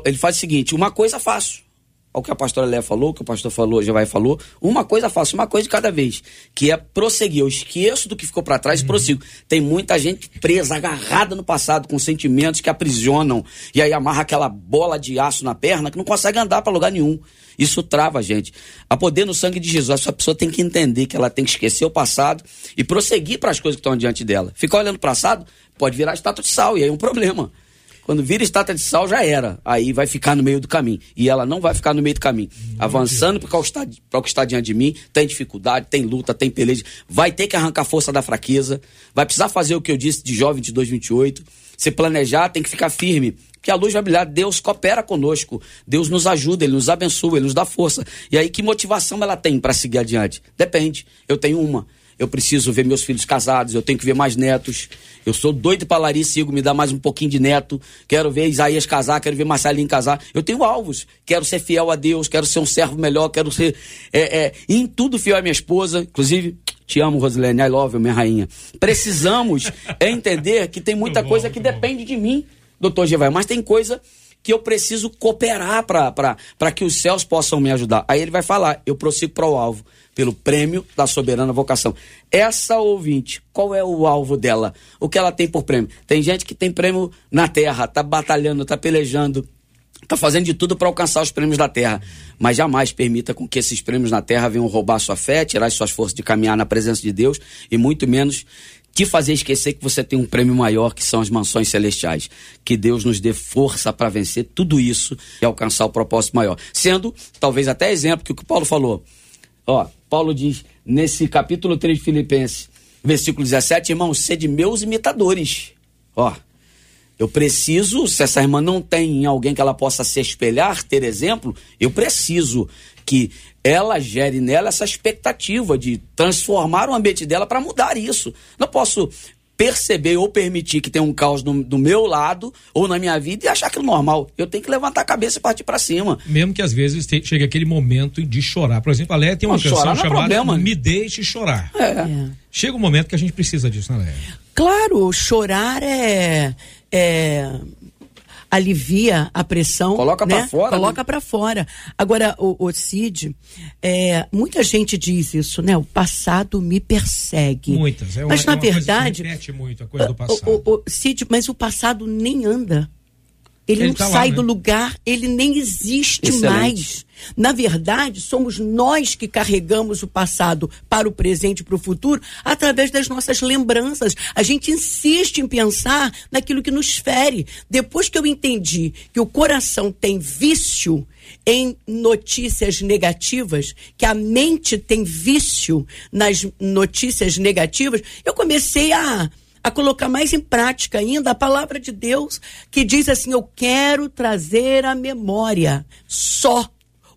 Ele faz o seguinte: uma coisa faço ao que a pastora Léa falou, o que o pastor falou, já vai falou, uma coisa faço, uma coisa de cada vez, que é prosseguir. Eu esqueço do que ficou para trás uhum. e prossigo. Tem muita gente presa, agarrada no passado, com sentimentos que aprisionam, e aí amarra aquela bola de aço na perna que não consegue andar para lugar nenhum. Isso trava a gente. A poder no sangue de Jesus, essa pessoa tem que entender que ela tem que esquecer o passado e prosseguir para as coisas que estão diante dela. Ficar olhando o passado pode virar estátua de sal, e aí é um problema. Quando vira estátua de sal, já era. Aí vai ficar no meio do caminho. E ela não vai ficar no meio do caminho. Avançando para o, que está, para o que está diante de mim, tem dificuldade, tem luta, tem peleja. Vai ter que arrancar força da fraqueza. Vai precisar fazer o que eu disse de jovem de 2028. Se planejar, tem que ficar firme. Que a luz vai brilhar. Deus coopera conosco. Deus nos ajuda, Ele nos abençoa, Ele nos dá força. E aí, que motivação ela tem para seguir adiante? Depende. Eu tenho uma eu preciso ver meus filhos casados, eu tenho que ver mais netos. Eu sou doido para Larissa Igor me dar mais um pouquinho de neto. Quero ver Isaías casar, quero ver Marcelinho casar. Eu tenho alvos. Quero ser fiel a Deus, quero ser um servo melhor, quero ser é, é, em tudo fiel à minha esposa. Inclusive, te amo, Rosilene, I love you, minha rainha. Precisamos entender que tem muita bom, coisa que depende de mim, doutor Gevaio, mas tem coisa que eu preciso cooperar para que os céus possam me ajudar. Aí ele vai falar, eu prossigo para o alvo pelo prêmio da soberana vocação. Essa ouvinte, qual é o alvo dela? O que ela tem por prêmio? Tem gente que tem prêmio na terra, tá batalhando, tá pelejando, tá fazendo de tudo para alcançar os prêmios da terra, mas jamais permita com que esses prêmios na terra venham roubar sua fé, tirar suas forças de caminhar na presença de Deus e muito menos te fazer esquecer que você tem um prêmio maior que são as mansões celestiais. Que Deus nos dê força para vencer tudo isso e alcançar o propósito maior. Sendo, talvez até exemplo que o que Paulo falou. Ó, Paulo diz nesse capítulo 3 de Filipenses, versículo 17, irmãos, sede meus imitadores. Ó, eu preciso, se essa irmã não tem alguém que ela possa se espelhar, ter exemplo, eu preciso que ela gere nela essa expectativa de transformar o ambiente dela para mudar isso. Não posso perceber ou permitir que tem um caos no, do meu lado ou na minha vida e achar aquilo normal. Eu tenho que levantar a cabeça e partir para cima. Mesmo que às vezes te, chegue aquele momento de chorar. Por exemplo, a Léa tem uma não, canção é chamada é Me Deixe Chorar. É. é. Chega um momento que a gente precisa disso, né, Léa? Claro, chorar é, é alivia a pressão. Coloca né? para fora. Coloca né? para fora. Agora, o, o Cid, é, muita gente diz isso, né? O passado me persegue. Muitas. É uma, mas na é verdade. Coisa muito a coisa do passado. O, o, Cid, mas o passado nem anda. Ele, ele não tá sai lá, né? do lugar, ele nem existe Excelente. mais. Na verdade, somos nós que carregamos o passado para o presente e para o futuro através das nossas lembranças. A gente insiste em pensar naquilo que nos fere. Depois que eu entendi que o coração tem vício em notícias negativas, que a mente tem vício nas notícias negativas, eu comecei a a colocar mais em prática ainda a palavra de Deus, que diz assim: Eu quero trazer a memória só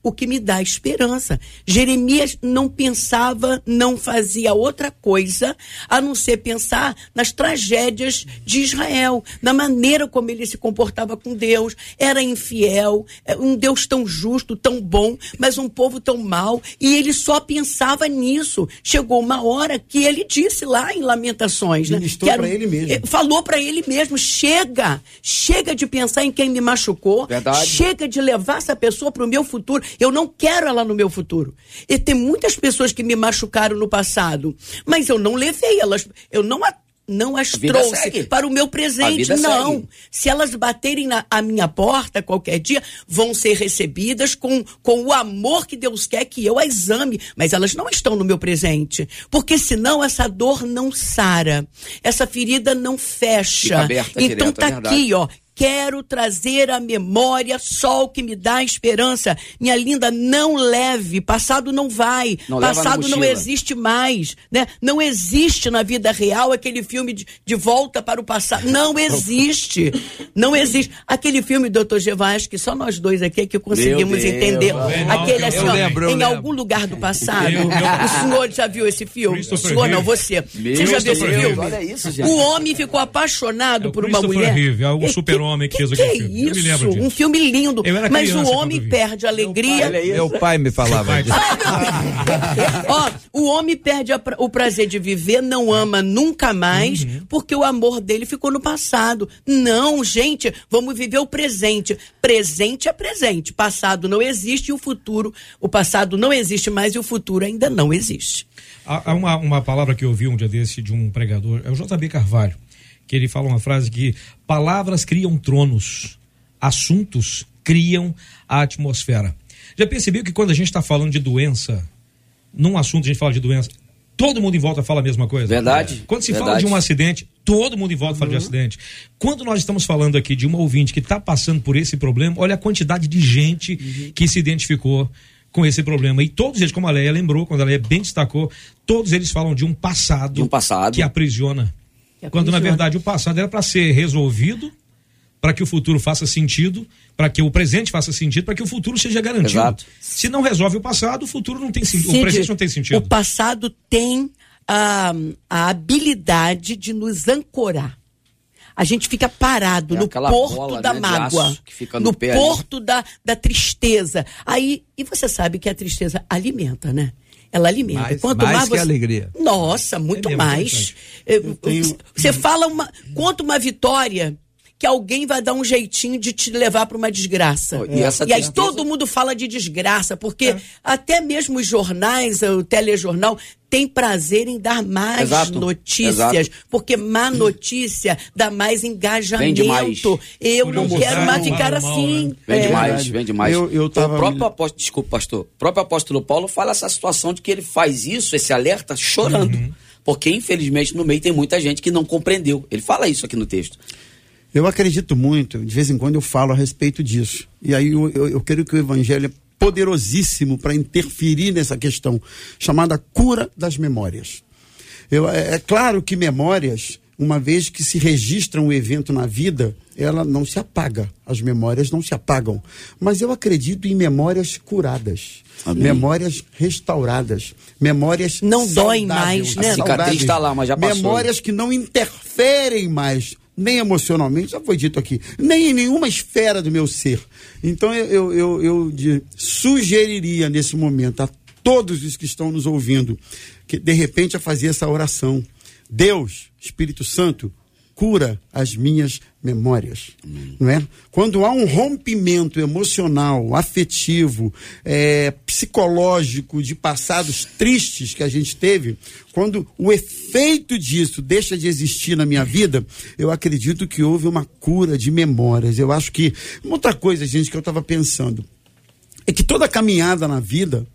o que me dá esperança. Jeremias não pensava, não fazia outra coisa a não ser pensar nas tragédias de Israel, na maneira como ele se comportava com Deus, era infiel, é, um Deus tão justo, tão bom, mas um povo tão mau, e ele só pensava nisso. Chegou uma hora que ele disse lá em Lamentações, né? Para ele mesmo. É, falou para ele mesmo: chega, chega de pensar em quem me machucou, Verdade. chega de levar essa pessoa para o meu futuro. Eu não quero ela no meu futuro. E tem muitas pessoas que me machucaram no passado, mas eu não levei elas, eu não não as trouxe segue. para o meu presente. Não. Segue. Se elas baterem na a minha porta qualquer dia, vão ser recebidas com, com o amor que Deus quer que eu as ame. Mas elas não estão no meu presente. Porque senão essa dor não sara. Essa ferida não fecha. então direto, tá é aqui, ó quero trazer à memória só o que me dá esperança. Minha linda, não leve, passado não vai, não passado não existe mais, né? Não existe na vida real aquele filme de, de volta para o passado, não existe, não existe. Aquele filme, doutor Gervais, que só nós dois aqui é que conseguimos entender, aquele assim, ó, lembro, em algum lugar do passado, o senhor já viu esse filme? O senhor não, você. Você já viu esse filme? Isso. O homem ficou apaixonado é por uma mulher. Rive, é o super homem que, que fez aquele que filme. É isso? Um filme lindo. Mas o homem perde a alegria. Meu pai, meu pai me falava disso. Ó, o homem perde a, o prazer de viver, não ama nunca mais, uhum. porque o amor dele ficou no passado. Não, gente, vamos viver o presente. Presente é presente. Passado não existe e o futuro. O passado não existe mais e o futuro ainda não existe. Há uma, uma palavra que eu ouvi um dia desse de um pregador, é o JB Carvalho que ele fala uma frase que palavras criam tronos, assuntos criam a atmosfera. Já percebeu que quando a gente está falando de doença, num assunto a gente fala de doença, todo mundo em volta fala a mesma coisa? Verdade. Quando se verdade. fala de um acidente, todo mundo em volta uhum. fala de uhum. acidente. Quando nós estamos falando aqui de uma ouvinte que está passando por esse problema, olha a quantidade de gente uhum. que se identificou com esse problema. E todos eles, como a Leia lembrou, quando a Leia bem destacou, todos eles falam de um passado, de um passado. que aprisiona. Quando na verdade o passado era para ser resolvido, para que o futuro faça sentido, para que o presente faça sentido, para que o futuro seja garantido. Exato. Se não resolve o passado, o futuro não tem sentido, o presente não tem sentido. O passado tem a, a habilidade de nos ancorar. A gente fica parado é no porto bola, da né, mágoa, no, no porto da, da tristeza. Aí, e você sabe que a tristeza alimenta, né? Ela alimenta. Mais, Quanto mais, mais você... alegria. Nossa, muito é mais. Tenho... Você fala uma, conta uma vitória que alguém vai dar um jeitinho de te levar para uma desgraça. Oh, e, é. e, aí todo mundo fala de desgraça, porque é. até mesmo os jornais, o telejornal, tem prazer em dar mais exato, notícias, exato. porque má notícia dá mais engajamento. Mais. Eu não quero mais ficar assim. Né? Vem demais, vem demais. Eu, eu tava... O próprio apóstolo, desculpa, pastor, o próprio apóstolo Paulo fala essa situação de que ele faz isso, esse alerta, chorando. Uhum. Porque, infelizmente, no meio tem muita gente que não compreendeu. Ele fala isso aqui no texto. Eu acredito muito, de vez em quando eu falo a respeito disso. E aí eu, eu, eu creio que o evangelho é poderosíssimo para interferir nessa questão, chamada cura das memórias. Eu, é, é claro que memórias uma vez que se registra um evento na vida, ela não se apaga, as memórias não se apagam. Mas eu acredito em memórias curadas, Amém. memórias restauradas, memórias não dói mais, né? A cicatriz está lá, mas já passou. Memórias que não interferem mais nem emocionalmente, já foi dito aqui, nem em nenhuma esfera do meu ser. Então eu, eu, eu, eu sugeriria nesse momento a todos os que estão nos ouvindo que de repente a fazer essa oração. Deus, Espírito Santo, cura as minhas memórias, não é? Quando há um rompimento emocional, afetivo, é, psicológico de passados tristes que a gente teve, quando o efeito disso deixa de existir na minha vida, eu acredito que houve uma cura de memórias. Eu acho que outra coisa, gente, que eu estava pensando é que toda caminhada na vida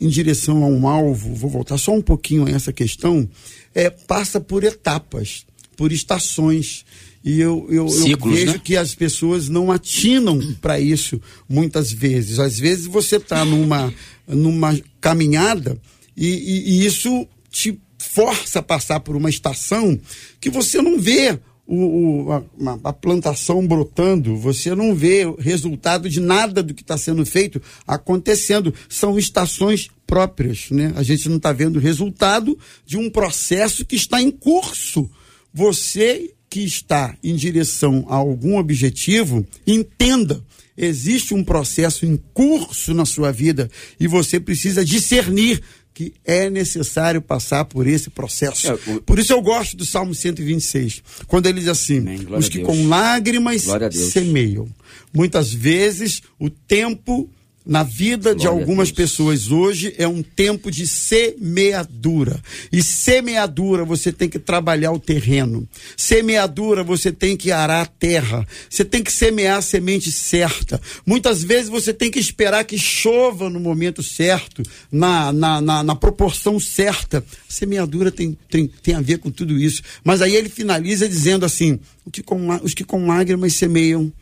em direção a um alvo, vou voltar só um pouquinho a essa questão, é, passa por etapas por estações. E eu, eu, Ciclos, eu vejo né? que as pessoas não atinam para isso muitas vezes. Às vezes você está numa, numa caminhada e, e, e, isso te força a passar por uma estação que você não vê o, o a, a, plantação brotando, você não vê o resultado de nada do que está sendo feito acontecendo. São estações próprias. Né? A gente não está vendo o resultado de um processo que está em curso você que está em direção a algum objetivo, entenda, existe um processo em curso na sua vida e você precisa discernir que é necessário passar por esse processo. É, o... Por isso eu gosto do Salmo 126, quando ele diz assim: os que com lágrimas semeiam. Muitas vezes o tempo na vida de algumas pessoas hoje é um tempo de semeadura. E semeadura você tem que trabalhar o terreno. Semeadura você tem que arar a terra. Você tem que semear a semente certa. Muitas vezes você tem que esperar que chova no momento certo, na, na, na, na proporção certa. A semeadura tem, tem, tem a ver com tudo isso. Mas aí ele finaliza dizendo assim: que com, os que com lágrimas semeiam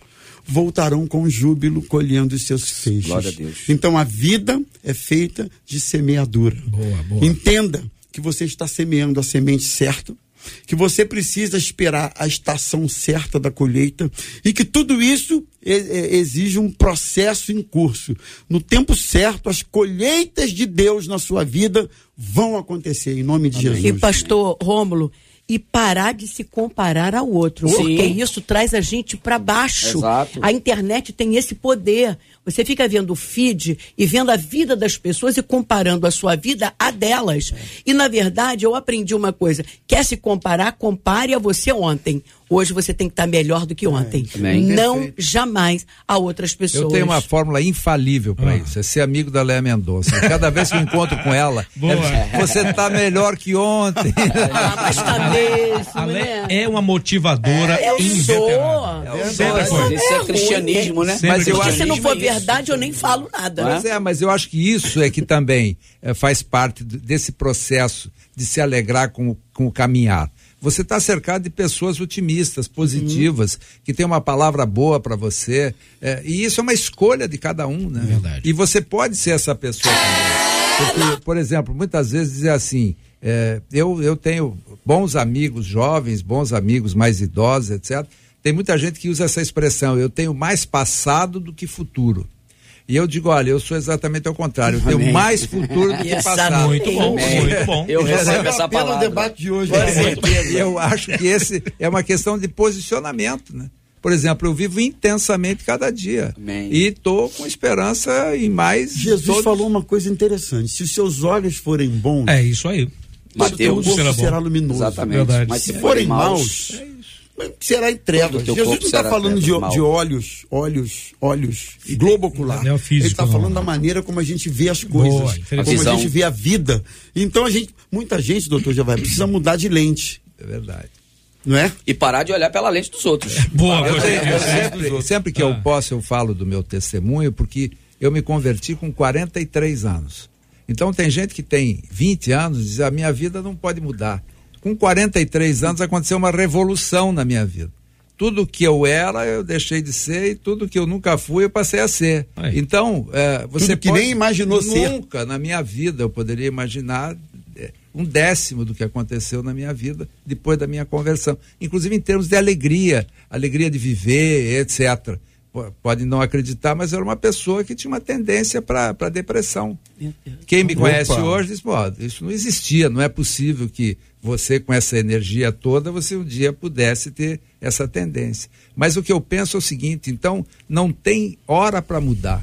voltarão com júbilo colhendo os seus feixes. Glória a Deus. Então a vida é feita de semeadura. Boa, boa. Entenda que você está semeando a semente certa, que você precisa esperar a estação certa da colheita e que tudo isso exige um processo em curso. No tempo certo, as colheitas de Deus na sua vida vão acontecer em nome de Amém. Jesus. E pastor Rômulo, e parar de se comparar ao outro. Sim. Porque isso traz a gente para baixo. Exato. A internet tem esse poder. Você fica vendo o feed e vendo a vida das pessoas e comparando a sua vida a delas. É. E na verdade, eu aprendi uma coisa: quer se comparar, compare a você ontem. Hoje você tem que estar melhor do que ontem. É, não Perfeito. jamais a outras pessoas. Eu tenho uma fórmula infalível para ah. isso: é ser amigo da Léa Mendonça. Cada vez que eu encontro com ela, é, você está melhor que ontem. Ah, mas tá mesmo, né? É uma motivadora é, eu sou. É, Sempre foi. Isso é cristianismo, né? Mas eu acho se não for verdade, eu nem falo nada. Mas é, mas eu acho que isso é que também é, faz parte desse processo de se alegrar com, com o caminhar você está cercado de pessoas otimistas, positivas, uhum. que tem uma palavra boa para você. É, e isso é uma escolha de cada um, né? Verdade. E você pode ser essa pessoa também. Porque, por exemplo, muitas vezes dizer assim, é, eu, eu tenho bons amigos jovens, bons amigos mais idosos, etc. Tem muita gente que usa essa expressão, eu tenho mais passado do que futuro. E eu digo, olha, eu sou exatamente ao contrário. Eu tenho mais futuro do que passado. Muito bom, muito bom. Eu recebo essa palavra. debate de hoje. E eu acho que esse é uma questão de posicionamento, né? Por exemplo, eu vivo intensamente cada dia. Amém. E estou com esperança em mais. Jesus todos... falou uma coisa interessante. Se os seus olhos forem bons. É isso aí. Mateus será, será luminoso. Exatamente. Verdade. Mas se forem maus, é será em trevas. Jesus não está falando de, de, olhos, olhos, olhos, globo ocular. Ele está falando da maneira como a gente vê as coisas, Boa, como a gente vê a vida. Então a gente, muita gente, doutor vai precisa mudar de lente. É verdade. Não é? E parar de olhar pela lente dos outros. É, boa, eu, eu, eu, sempre, sempre que ah. eu posso, eu falo do meu testemunho, porque eu me converti com 43 anos. Então tem gente que tem 20 anos e diz: a minha vida não pode mudar com 43 anos aconteceu uma revolução na minha vida. Tudo que eu era, eu deixei de ser, e tudo que eu nunca fui, eu passei a ser. Aí. Então, é, você tudo que pode, nem imaginou nunca ser. Nunca na minha vida eu poderia imaginar é, um décimo do que aconteceu na minha vida depois da minha conversão. Inclusive em termos de alegria, alegria de viver, etc. Pode não acreditar, mas era uma pessoa que tinha uma tendência para depressão. Quem me conhece Opa. hoje diz: isso não existia, não é possível que você, com essa energia toda, você um dia pudesse ter essa tendência. Mas o que eu penso é o seguinte: então, não tem hora para mudar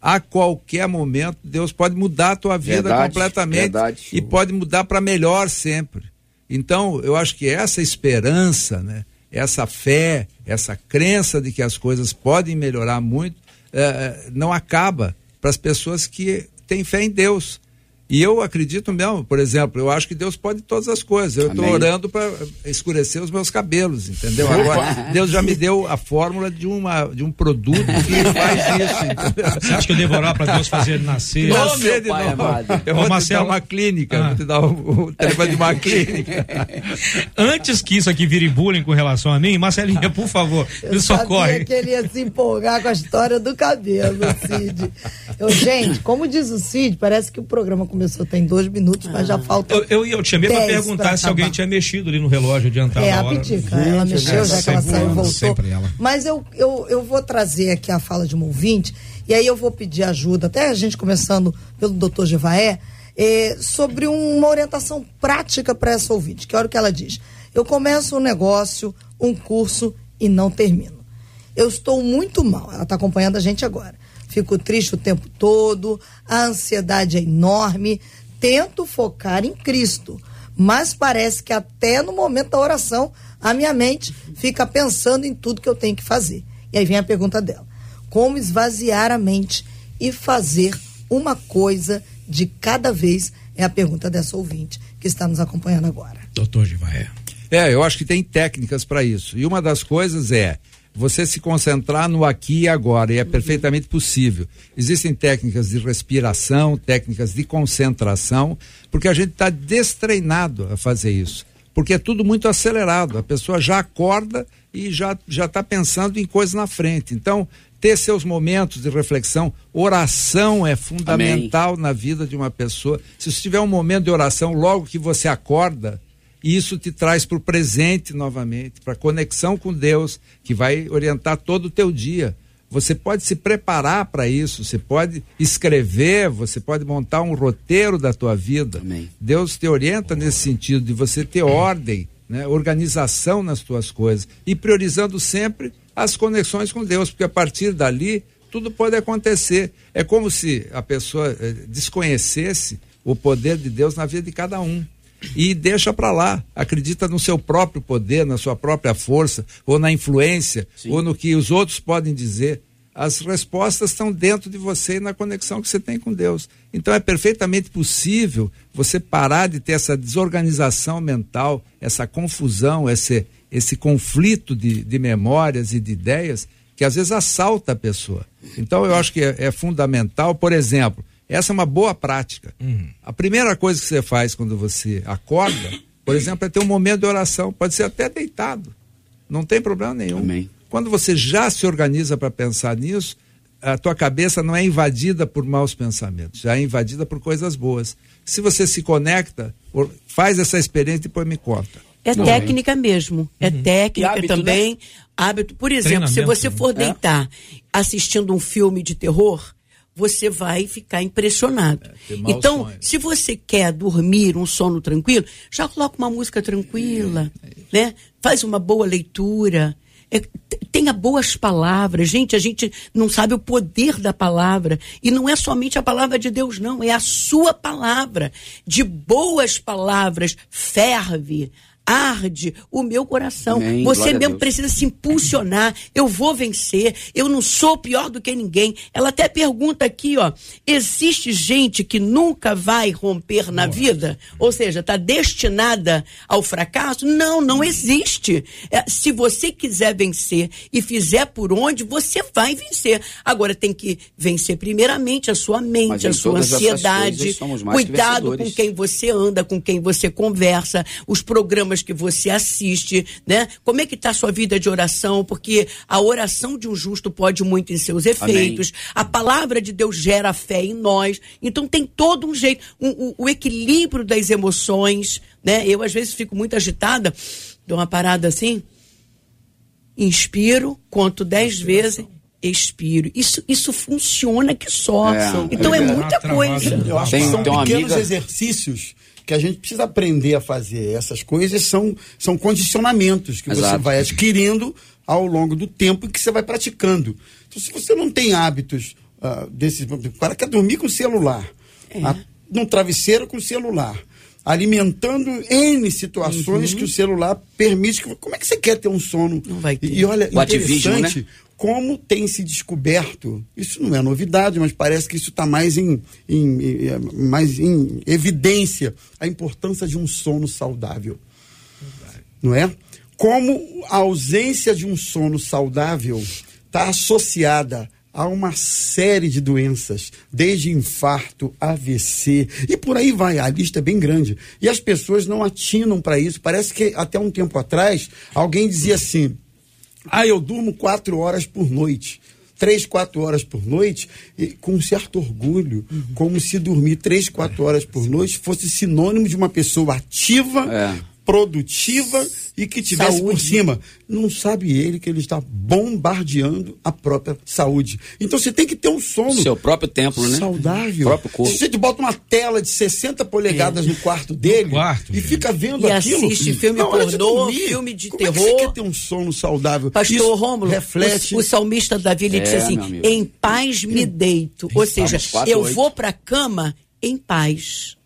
a qualquer momento Deus pode mudar a tua vida verdade, completamente verdade. e pode mudar para melhor sempre. Então, eu acho que essa esperança, né, essa fé, essa crença de que as coisas podem melhorar muito, eh, não acaba para as pessoas que têm fé em Deus. E eu acredito mesmo, por exemplo, eu acho que Deus pode todas as coisas. Eu estou orando para escurecer os meus cabelos, entendeu? Agora, Deus já me deu a fórmula de, uma, de um produto que faz isso. Entendeu? Você acha que eu devo orar para Deus fazer nascer? Nascer de novo. Eu vou Ô, te dar uma clínica, ah. vou te dar o, o telefone de uma clínica. Antes que isso aqui vire bullying com relação a mim, Marcelinha, por favor, eu me socorre. Eu que ele ia se empolgar com a história do cabelo, Cid. Eu, gente, como diz o Cid, parece que o programa começou começou tem dois minutos, mas já ah. falta. Eu, eu, eu te chamei para perguntar se alguém tinha mexido ali no relógio adiantado. É, a Pitica. Ela mexeu, já que ela saiu e voltou. Mas eu, eu, eu vou trazer aqui a fala de um ouvinte, e aí eu vou pedir ajuda, até a gente começando pelo doutor Jevaé, é, sobre uma orientação prática para essa ouvinte, que é o que ela diz. Eu começo um negócio, um curso e não termino. Eu estou muito mal. Ela está acompanhando a gente agora fico triste o tempo todo, a ansiedade é enorme. Tento focar em Cristo, mas parece que até no momento da oração a minha mente fica pensando em tudo que eu tenho que fazer. E aí vem a pergunta dela: como esvaziar a mente e fazer uma coisa de cada vez? É a pergunta dessa ouvinte que está nos acompanhando agora. Doutor Givaé. É, eu acho que tem técnicas para isso. E uma das coisas é você se concentrar no aqui e agora, e é perfeitamente possível. Existem técnicas de respiração, técnicas de concentração, porque a gente está destreinado a fazer isso. Porque é tudo muito acelerado, a pessoa já acorda e já já está pensando em coisas na frente. Então, ter seus momentos de reflexão, oração é fundamental Amém. na vida de uma pessoa. Se você tiver um momento de oração logo que você acorda, e isso te traz para o presente novamente, para a conexão com Deus, que vai orientar todo o teu dia. Você pode se preparar para isso, você pode escrever, você pode montar um roteiro da tua vida. Amém. Deus te orienta nesse sentido de você ter ordem, né, organização nas tuas coisas e priorizando sempre as conexões com Deus, porque a partir dali tudo pode acontecer. É como se a pessoa eh, desconhecesse o poder de Deus na vida de cada um e deixa para lá. Acredita no seu próprio poder, na sua própria força, ou na influência, Sim. ou no que os outros podem dizer. As respostas estão dentro de você e na conexão que você tem com Deus. Então é perfeitamente possível você parar de ter essa desorganização mental, essa confusão, esse, esse conflito de, de memórias e de ideias que às vezes assalta a pessoa. Então eu acho que é, é fundamental, por exemplo, essa é uma boa prática. Uhum. A primeira coisa que você faz quando você acorda, por exemplo, é ter um momento de oração. Pode ser até deitado. Não tem problema nenhum. Amém. Quando você já se organiza para pensar nisso, a tua cabeça não é invadida por maus pensamentos, já é invadida por coisas boas. Se você se conecta, faz essa experiência e depois me conta. É não, técnica mesmo. É uhum. técnica hábito, também. Né? Hábito. Por exemplo, se você for né? deitar é. assistindo um filme de terror, você vai ficar impressionado. É, então, sonho. se você quer dormir um sono tranquilo, já coloca uma música tranquila, é, é né? Faz uma boa leitura. É, tenha boas palavras. Gente, a gente não sabe o poder da palavra. E não é somente a palavra de Deus, não. É a sua palavra. De boas palavras ferve arde o meu coração. Amém, Você mesmo precisa se impulsionar. Eu vou vencer. Eu não sou pior do que ninguém. Ela até pergunta aqui, ó, existe gente que nunca vai romper na Nossa. vida? Ou seja, está destinada ao fracasso? Não, não existe. É, se você quiser vencer e fizer por onde, você vai vencer. Agora tem que vencer primeiramente a sua mente, a sua ansiedade. Cuidado com quem você anda, com quem você conversa, os programas programas que você assiste, né? Como é que está a sua vida de oração? Porque a oração de um justo pode muito em seus efeitos. Amém. A palavra de Deus gera fé em nós. Então tem todo um jeito, um, um, o equilíbrio das emoções, né? Eu às vezes fico muito agitada, dou uma parada assim, inspiro, conto dez vezes expiro. Isso, isso funciona que só. É, então é, é muita coisa. Eu acho que são pequenos amiga... exercícios que a gente precisa aprender a fazer. Essas coisas são, são condicionamentos que Exato. você vai adquirindo ao longo do tempo que você vai praticando. Então, se você não tem hábitos uh, desses. O cara quer dormir com o celular, é. a, num travesseiro com o celular alimentando N situações uhum. que o celular permite. Como é que você quer ter um sono? Não vai ter. E, e olha, o interessante, né? Como tem se descoberto, isso não é novidade, mas parece que isso está mais em, em, mais em evidência, a importância de um sono saudável. Não é? Como a ausência de um sono saudável está associada a uma série de doenças, desde infarto, AVC e por aí vai. A lista é bem grande. E as pessoas não atinam para isso. Parece que até um tempo atrás alguém dizia assim: ah, eu durmo quatro horas por noite. Três, quatro horas por noite, e, com um certo orgulho, uhum. como se dormir três, quatro horas por noite fosse sinônimo de uma pessoa ativa, é. Produtiva e que tivesse saúde. por cima. Não sabe ele que ele está bombardeando a própria saúde. Então você tem que ter um sono. Seu próprio templo, né? Saudável. O próprio corpo. Se você bota uma tela de 60 polegadas é. no quarto dele no quarto, e fica vendo e aquilo. assiste filme pornô, filme de Como terror. É que você quer ter um sono saudável? Pastor Rômulo, reflete... o, o salmista Davi ele é, disse assim: em paz me deito. Ou seja, eu vou para a cama em paz.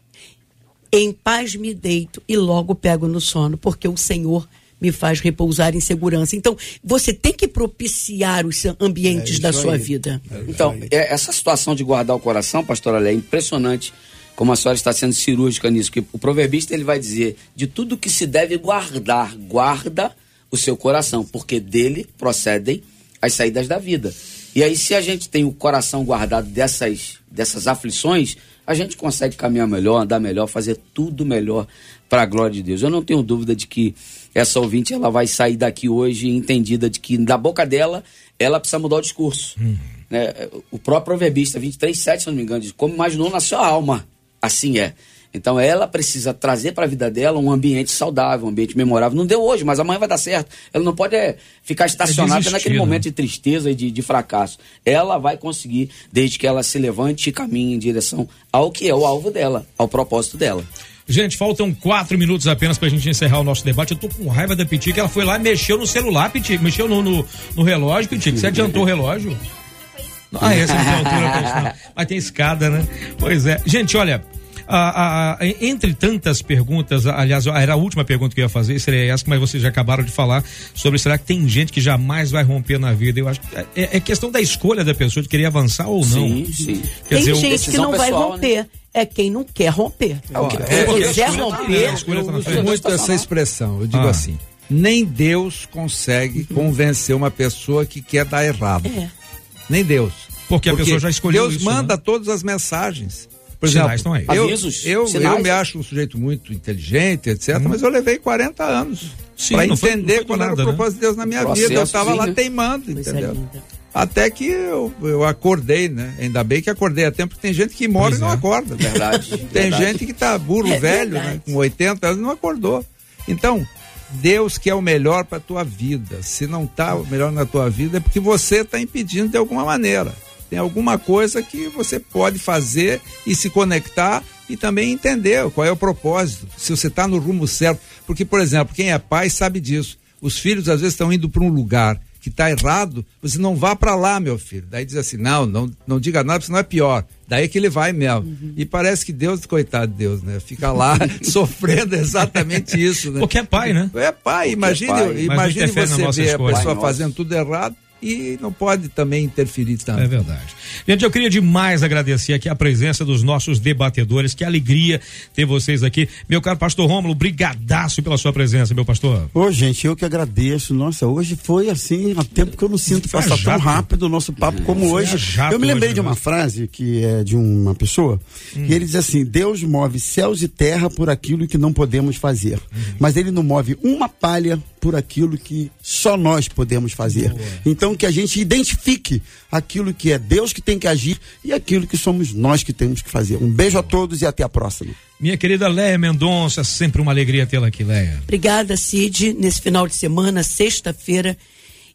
Em paz me deito e logo pego no sono, porque o Senhor me faz repousar em segurança. Então, você tem que propiciar os ambientes é da sua aí. vida. É então, é, essa situação de guardar o coração, pastora é impressionante como a senhora está sendo cirúrgica nisso, que o proverbista ele vai dizer de tudo que se deve guardar, guarda o seu coração, porque dele procedem as saídas da vida. E aí, se a gente tem o coração guardado dessas, dessas aflições, a gente consegue caminhar melhor, andar melhor, fazer tudo melhor para a glória de Deus. Eu não tenho dúvida de que essa ouvinte ela vai sair daqui hoje entendida de que da boca dela ela precisa mudar o discurso. Uhum. Né? O próprio proverbista 23,7, se não me engano, diz: Como imaginou na sua alma, assim é. Então ela precisa trazer para a vida dela um ambiente saudável, um ambiente memorável. Não deu hoje, mas amanhã vai dar certo. Ela não pode é, ficar estacionada é naquele momento de tristeza e de, de, fracasso. Ela vai conseguir, desde que ela se levante e caminhe em direção ao que é o alvo dela, ao propósito dela. Gente, faltam quatro minutos apenas pra gente encerrar o nosso debate. Eu tô com raiva da Piti, que ela foi lá e mexeu no celular, Piti, mexeu no, no, no relógio, Piti, você adiantou o relógio? Ah, essa não tem altura pra isso, não. Mas tem escada, né? Pois é. Gente, olha, a, a, entre tantas perguntas, aliás, era a última pergunta que eu ia fazer, seria essa, mas vocês já acabaram de falar sobre será que tem gente que jamais vai romper na vida? Eu acho que é, é questão da escolha da pessoa de querer avançar ou não. Sim, sim. Quer tem dizer, gente que não pessoal, vai romper. Né? É quem não quer romper. É, que, é, quem quiser romper. Tá muito essa expressão. Eu digo ah. assim: nem Deus consegue uhum. convencer uma pessoa que quer dar errado. É. Nem Deus. Porque, Porque a pessoa já escolheu Deus isso, manda né? todas as mensagens. Por exemplo, estão aí. Eu, Avisos, eu, eu me acho um sujeito muito inteligente, etc., hum. mas eu levei 40 anos para entender foi, qual era o né? propósito né? de Deus na minha Processo, vida. Eu estava lá teimando, entendeu? Até que eu, eu acordei, né? Ainda bem que acordei a tempo, porque tem gente que morre pois e não é. acorda. Verdade. Tem verdade. gente que tá burro, é velho, né? com 80 anos, não acordou. Então, Deus quer o melhor para tua vida. Se não tá o melhor na tua vida, é porque você está impedindo de alguma maneira. Tem alguma coisa que você pode fazer e se conectar e também entender qual é o propósito, se você está no rumo certo. Porque, por exemplo, quem é pai sabe disso. Os filhos às vezes estão indo para um lugar que está errado, você não vá para lá, meu filho. Daí diz assim: não, não, não diga nada, senão é pior. Daí que ele vai mesmo. Uhum. E parece que Deus, coitado de Deus, né? Fica lá sofrendo exatamente isso, né? Porque é pai, né? É pai. Imagine, é pai. imagine você ver a pessoa fazendo tudo errado e não pode também interferir tanto. É verdade. Gente, eu queria demais agradecer aqui a presença dos nossos debatedores. Que alegria ter vocês aqui. Meu caro pastor Rômulo, brigadaço pela sua presença, meu pastor. Ô, gente, eu que agradeço. Nossa, hoje foi assim, há tempo que eu não sinto passar tão rápido o nosso papo como hoje. Eu me lembrei de uma frase que é de uma pessoa, hum. e ele diz assim: Deus move céus e terra por aquilo que não podemos fazer. Hum. Mas ele não move uma palha por aquilo que só nós podemos fazer. Boa. Então que a gente identifique aquilo que é Deus que tem que agir e aquilo que somos nós que temos que fazer. Um beijo a todos e até a próxima. Minha querida Léa Mendonça, sempre uma alegria tê-la aqui, Léa. Obrigada, Cid. Nesse final de semana, sexta-feira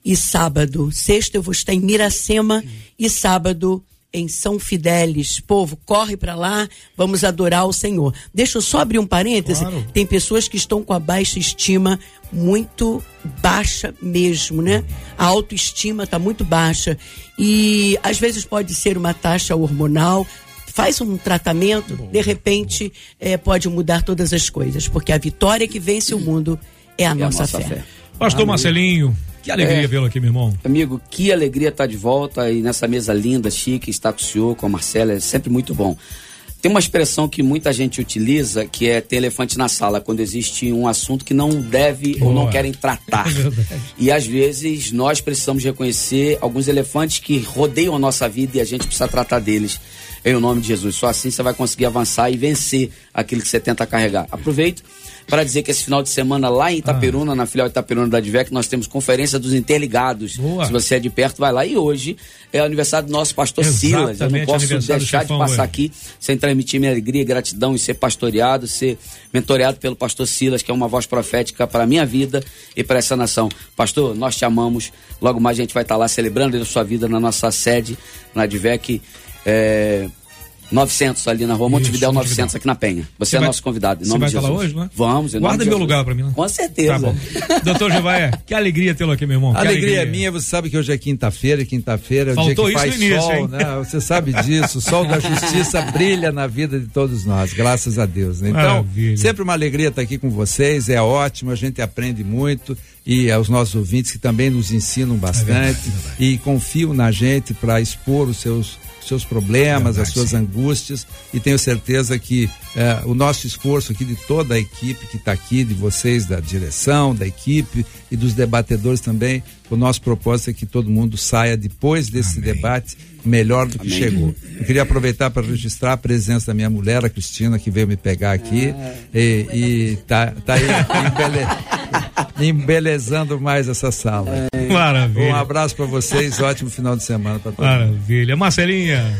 e sábado. Sexta eu vou estar em Miracema e sábado em São Fidélis. Povo, corre para lá, vamos adorar o Senhor. Deixa eu só abrir um parêntese. Claro. Tem pessoas que estão com a baixa estima muito baixa mesmo, né? A autoestima está muito baixa. E às vezes pode ser uma taxa hormonal. Faz um tratamento, de repente é, pode mudar todas as coisas, porque a vitória que vence o mundo é a, é nossa, a nossa, fé. fé. Pastor Amém. Marcelinho, que alegria é, vê-lo aqui, meu irmão. Amigo, que alegria estar tá de volta e nessa mesa linda, chique, estar com o senhor, com a Marcela, é sempre muito bom. Tem uma expressão que muita gente utiliza que é ter elefante na sala, quando existe um assunto que não deve Boa. ou não querem tratar. É e às vezes nós precisamos reconhecer alguns elefantes que rodeiam a nossa vida e a gente precisa tratar deles. Em nome de Jesus. Só assim você vai conseguir avançar e vencer aquilo que você tenta carregar. Aproveito para dizer que esse final de semana lá em Itaperuna, ah. na filial Itaperuna da Advec, nós temos conferência dos interligados. Boa. Se você é de perto, vai lá. E hoje é o aniversário do nosso pastor Exatamente, Silas. Eu não posso deixar de passar aqui sem transmitir minha alegria, gratidão e ser pastoreado, ser mentoreado pelo pastor Silas, que é uma voz profética para a minha vida e para essa nação. Pastor, nós te amamos. Logo mais a gente vai estar lá celebrando a sua vida na nossa sede, na Advec. É, 900 ali na rua Montevidéu 900 aqui na Penha. Você, você é vai, nosso convidado. Você vai falar hoje, né? Vamos. Guarda meu lugar para mim, né? Com certeza. Tá bom. Doutor Givaé, que alegria tê-lo aqui, meu irmão. A alegria, é minha, você sabe que hoje é quinta-feira, quinta-feira é o dia que faz início, sol, hein? né? Você sabe disso, o sol da justiça brilha na vida de todos nós, graças a Deus. Né? Então, Maravilha. sempre uma alegria estar aqui com vocês, é ótimo, a gente aprende muito e aos nossos ouvintes que também nos ensinam bastante é verdade, é verdade. e confiam na gente para expor os seus seus problemas, Verdade, as suas sim. angústias e tenho certeza que é, o nosso esforço aqui de toda a equipe que está aqui, de vocês, da direção, da equipe e dos debatedores também, o nosso propósito é que todo mundo saia depois desse Amém. debate melhor do que Amém. chegou. Eu queria aproveitar para registrar a presença da minha mulher, a Cristina, que veio me pegar aqui ah, e, e tá, tá aí embele... embelezando mais essa sala. É. Maravilha. Um abraço para vocês, ótimo final de semana para todos. Maravilha. Marcelinha.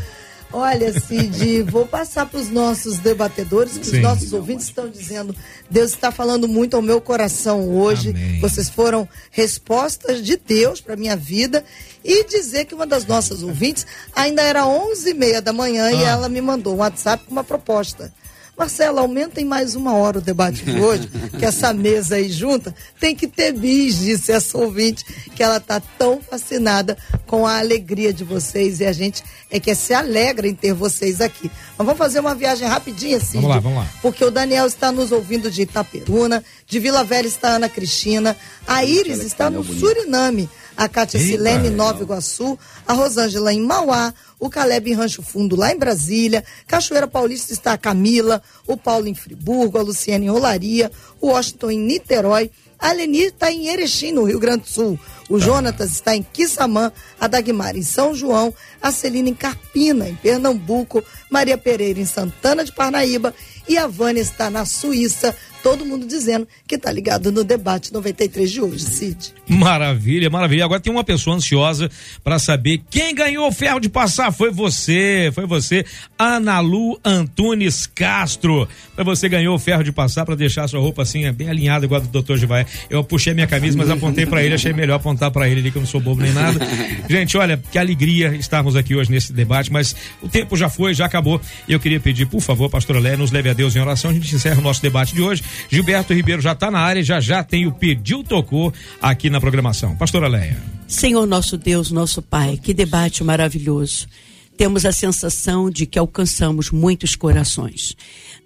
Olha, Cid, vou passar para os nossos debatedores, que Sim. os nossos ouvintes estão dizendo, Deus está falando muito ao meu coração hoje. Amém. Vocês foram respostas de Deus para minha vida e dizer que uma das nossas ouvintes ainda era onze e meia da manhã ah. e ela me mandou um WhatsApp com uma proposta. Marcelo, aumentem mais uma hora o debate de hoje, que essa mesa aí junta tem que ter bis, disse essa ouvinte, que ela está tão fascinada com a alegria de vocês e a gente é que se alegra em ter vocês aqui. Mas vamos fazer uma viagem rapidinha, Cid, Vamos lá, vamos lá. Porque o Daniel está nos ouvindo de Itaperuna, de Vila Velha está a Ana Cristina, a Iris está no Suriname a Cátia Eita, Silene em Nova Iguaçu, a Rosângela em Mauá, o Caleb em Rancho Fundo lá em Brasília, Cachoeira Paulista está a Camila, o Paulo em Friburgo, a Luciana em Olaria, o Washington em Niterói, a Leni está em Erechim, no Rio Grande do Sul. O tá. Jonatas está em Quissamã, a Dagmar em São João, a Celina em Carpina, em Pernambuco, Maria Pereira em Santana de Parnaíba. E a Vânia está na Suíça, todo mundo dizendo que está ligado no debate 93 de hoje, Cid. Maravilha, maravilha. Agora tem uma pessoa ansiosa para saber quem ganhou o ferro de passar. Foi você, foi você, Analu Antunes Castro. Foi você ganhou o ferro de passar para deixar sua roupa assim, bem alinhada, igual a do Dr. Givaia. Eu puxei minha camisa, mas apontei para ele, achei melhor apontar para ele ali, que eu não sou bobo nem nada. Gente, olha, que alegria estarmos aqui hoje nesse debate, mas o tempo já foi, já acabou. E eu queria pedir, por favor, pastora Lé, nos leve a Deus em oração. A gente encerra o nosso debate de hoje. Gilberto Ribeiro já está na área, já já tem o pediu tocou aqui na programação. Pastora Leia. Senhor nosso Deus, nosso Pai, que debate maravilhoso. Temos a sensação de que alcançamos muitos corações.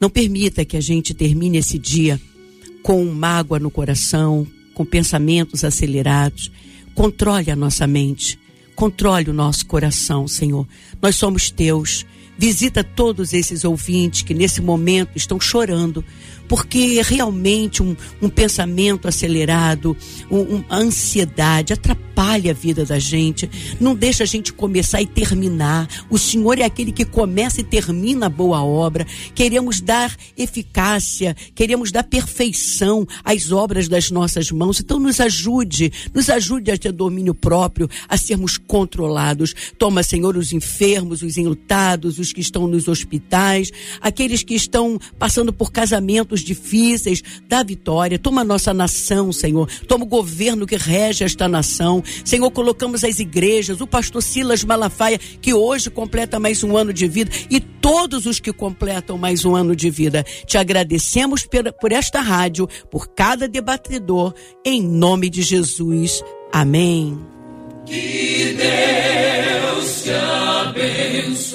Não permita que a gente termine esse dia com mágoa no coração, com pensamentos acelerados. controle a nossa mente, controle o nosso coração, Senhor. Nós somos teus. Visita todos esses ouvintes que nesse momento estão chorando, porque realmente um, um pensamento acelerado, um, uma ansiedade atrapalha a vida da gente, não deixa a gente começar e terminar. O Senhor é aquele que começa e termina a boa obra. Queremos dar eficácia, queremos dar perfeição às obras das nossas mãos. Então nos ajude, nos ajude a ter domínio próprio, a sermos controlados. Toma, Senhor, os enfermos, os enlutados, os que estão nos hospitais, aqueles que estão passando por casamentos difíceis, dá vitória. Toma a nossa nação, Senhor. Toma o governo que rege esta nação. Senhor, colocamos as igrejas, o pastor Silas Malafaia, que hoje completa mais um ano de vida, e todos os que completam mais um ano de vida. Te agradecemos por, por esta rádio, por cada debatedor, em nome de Jesus. Amém. Que Deus te abençoe.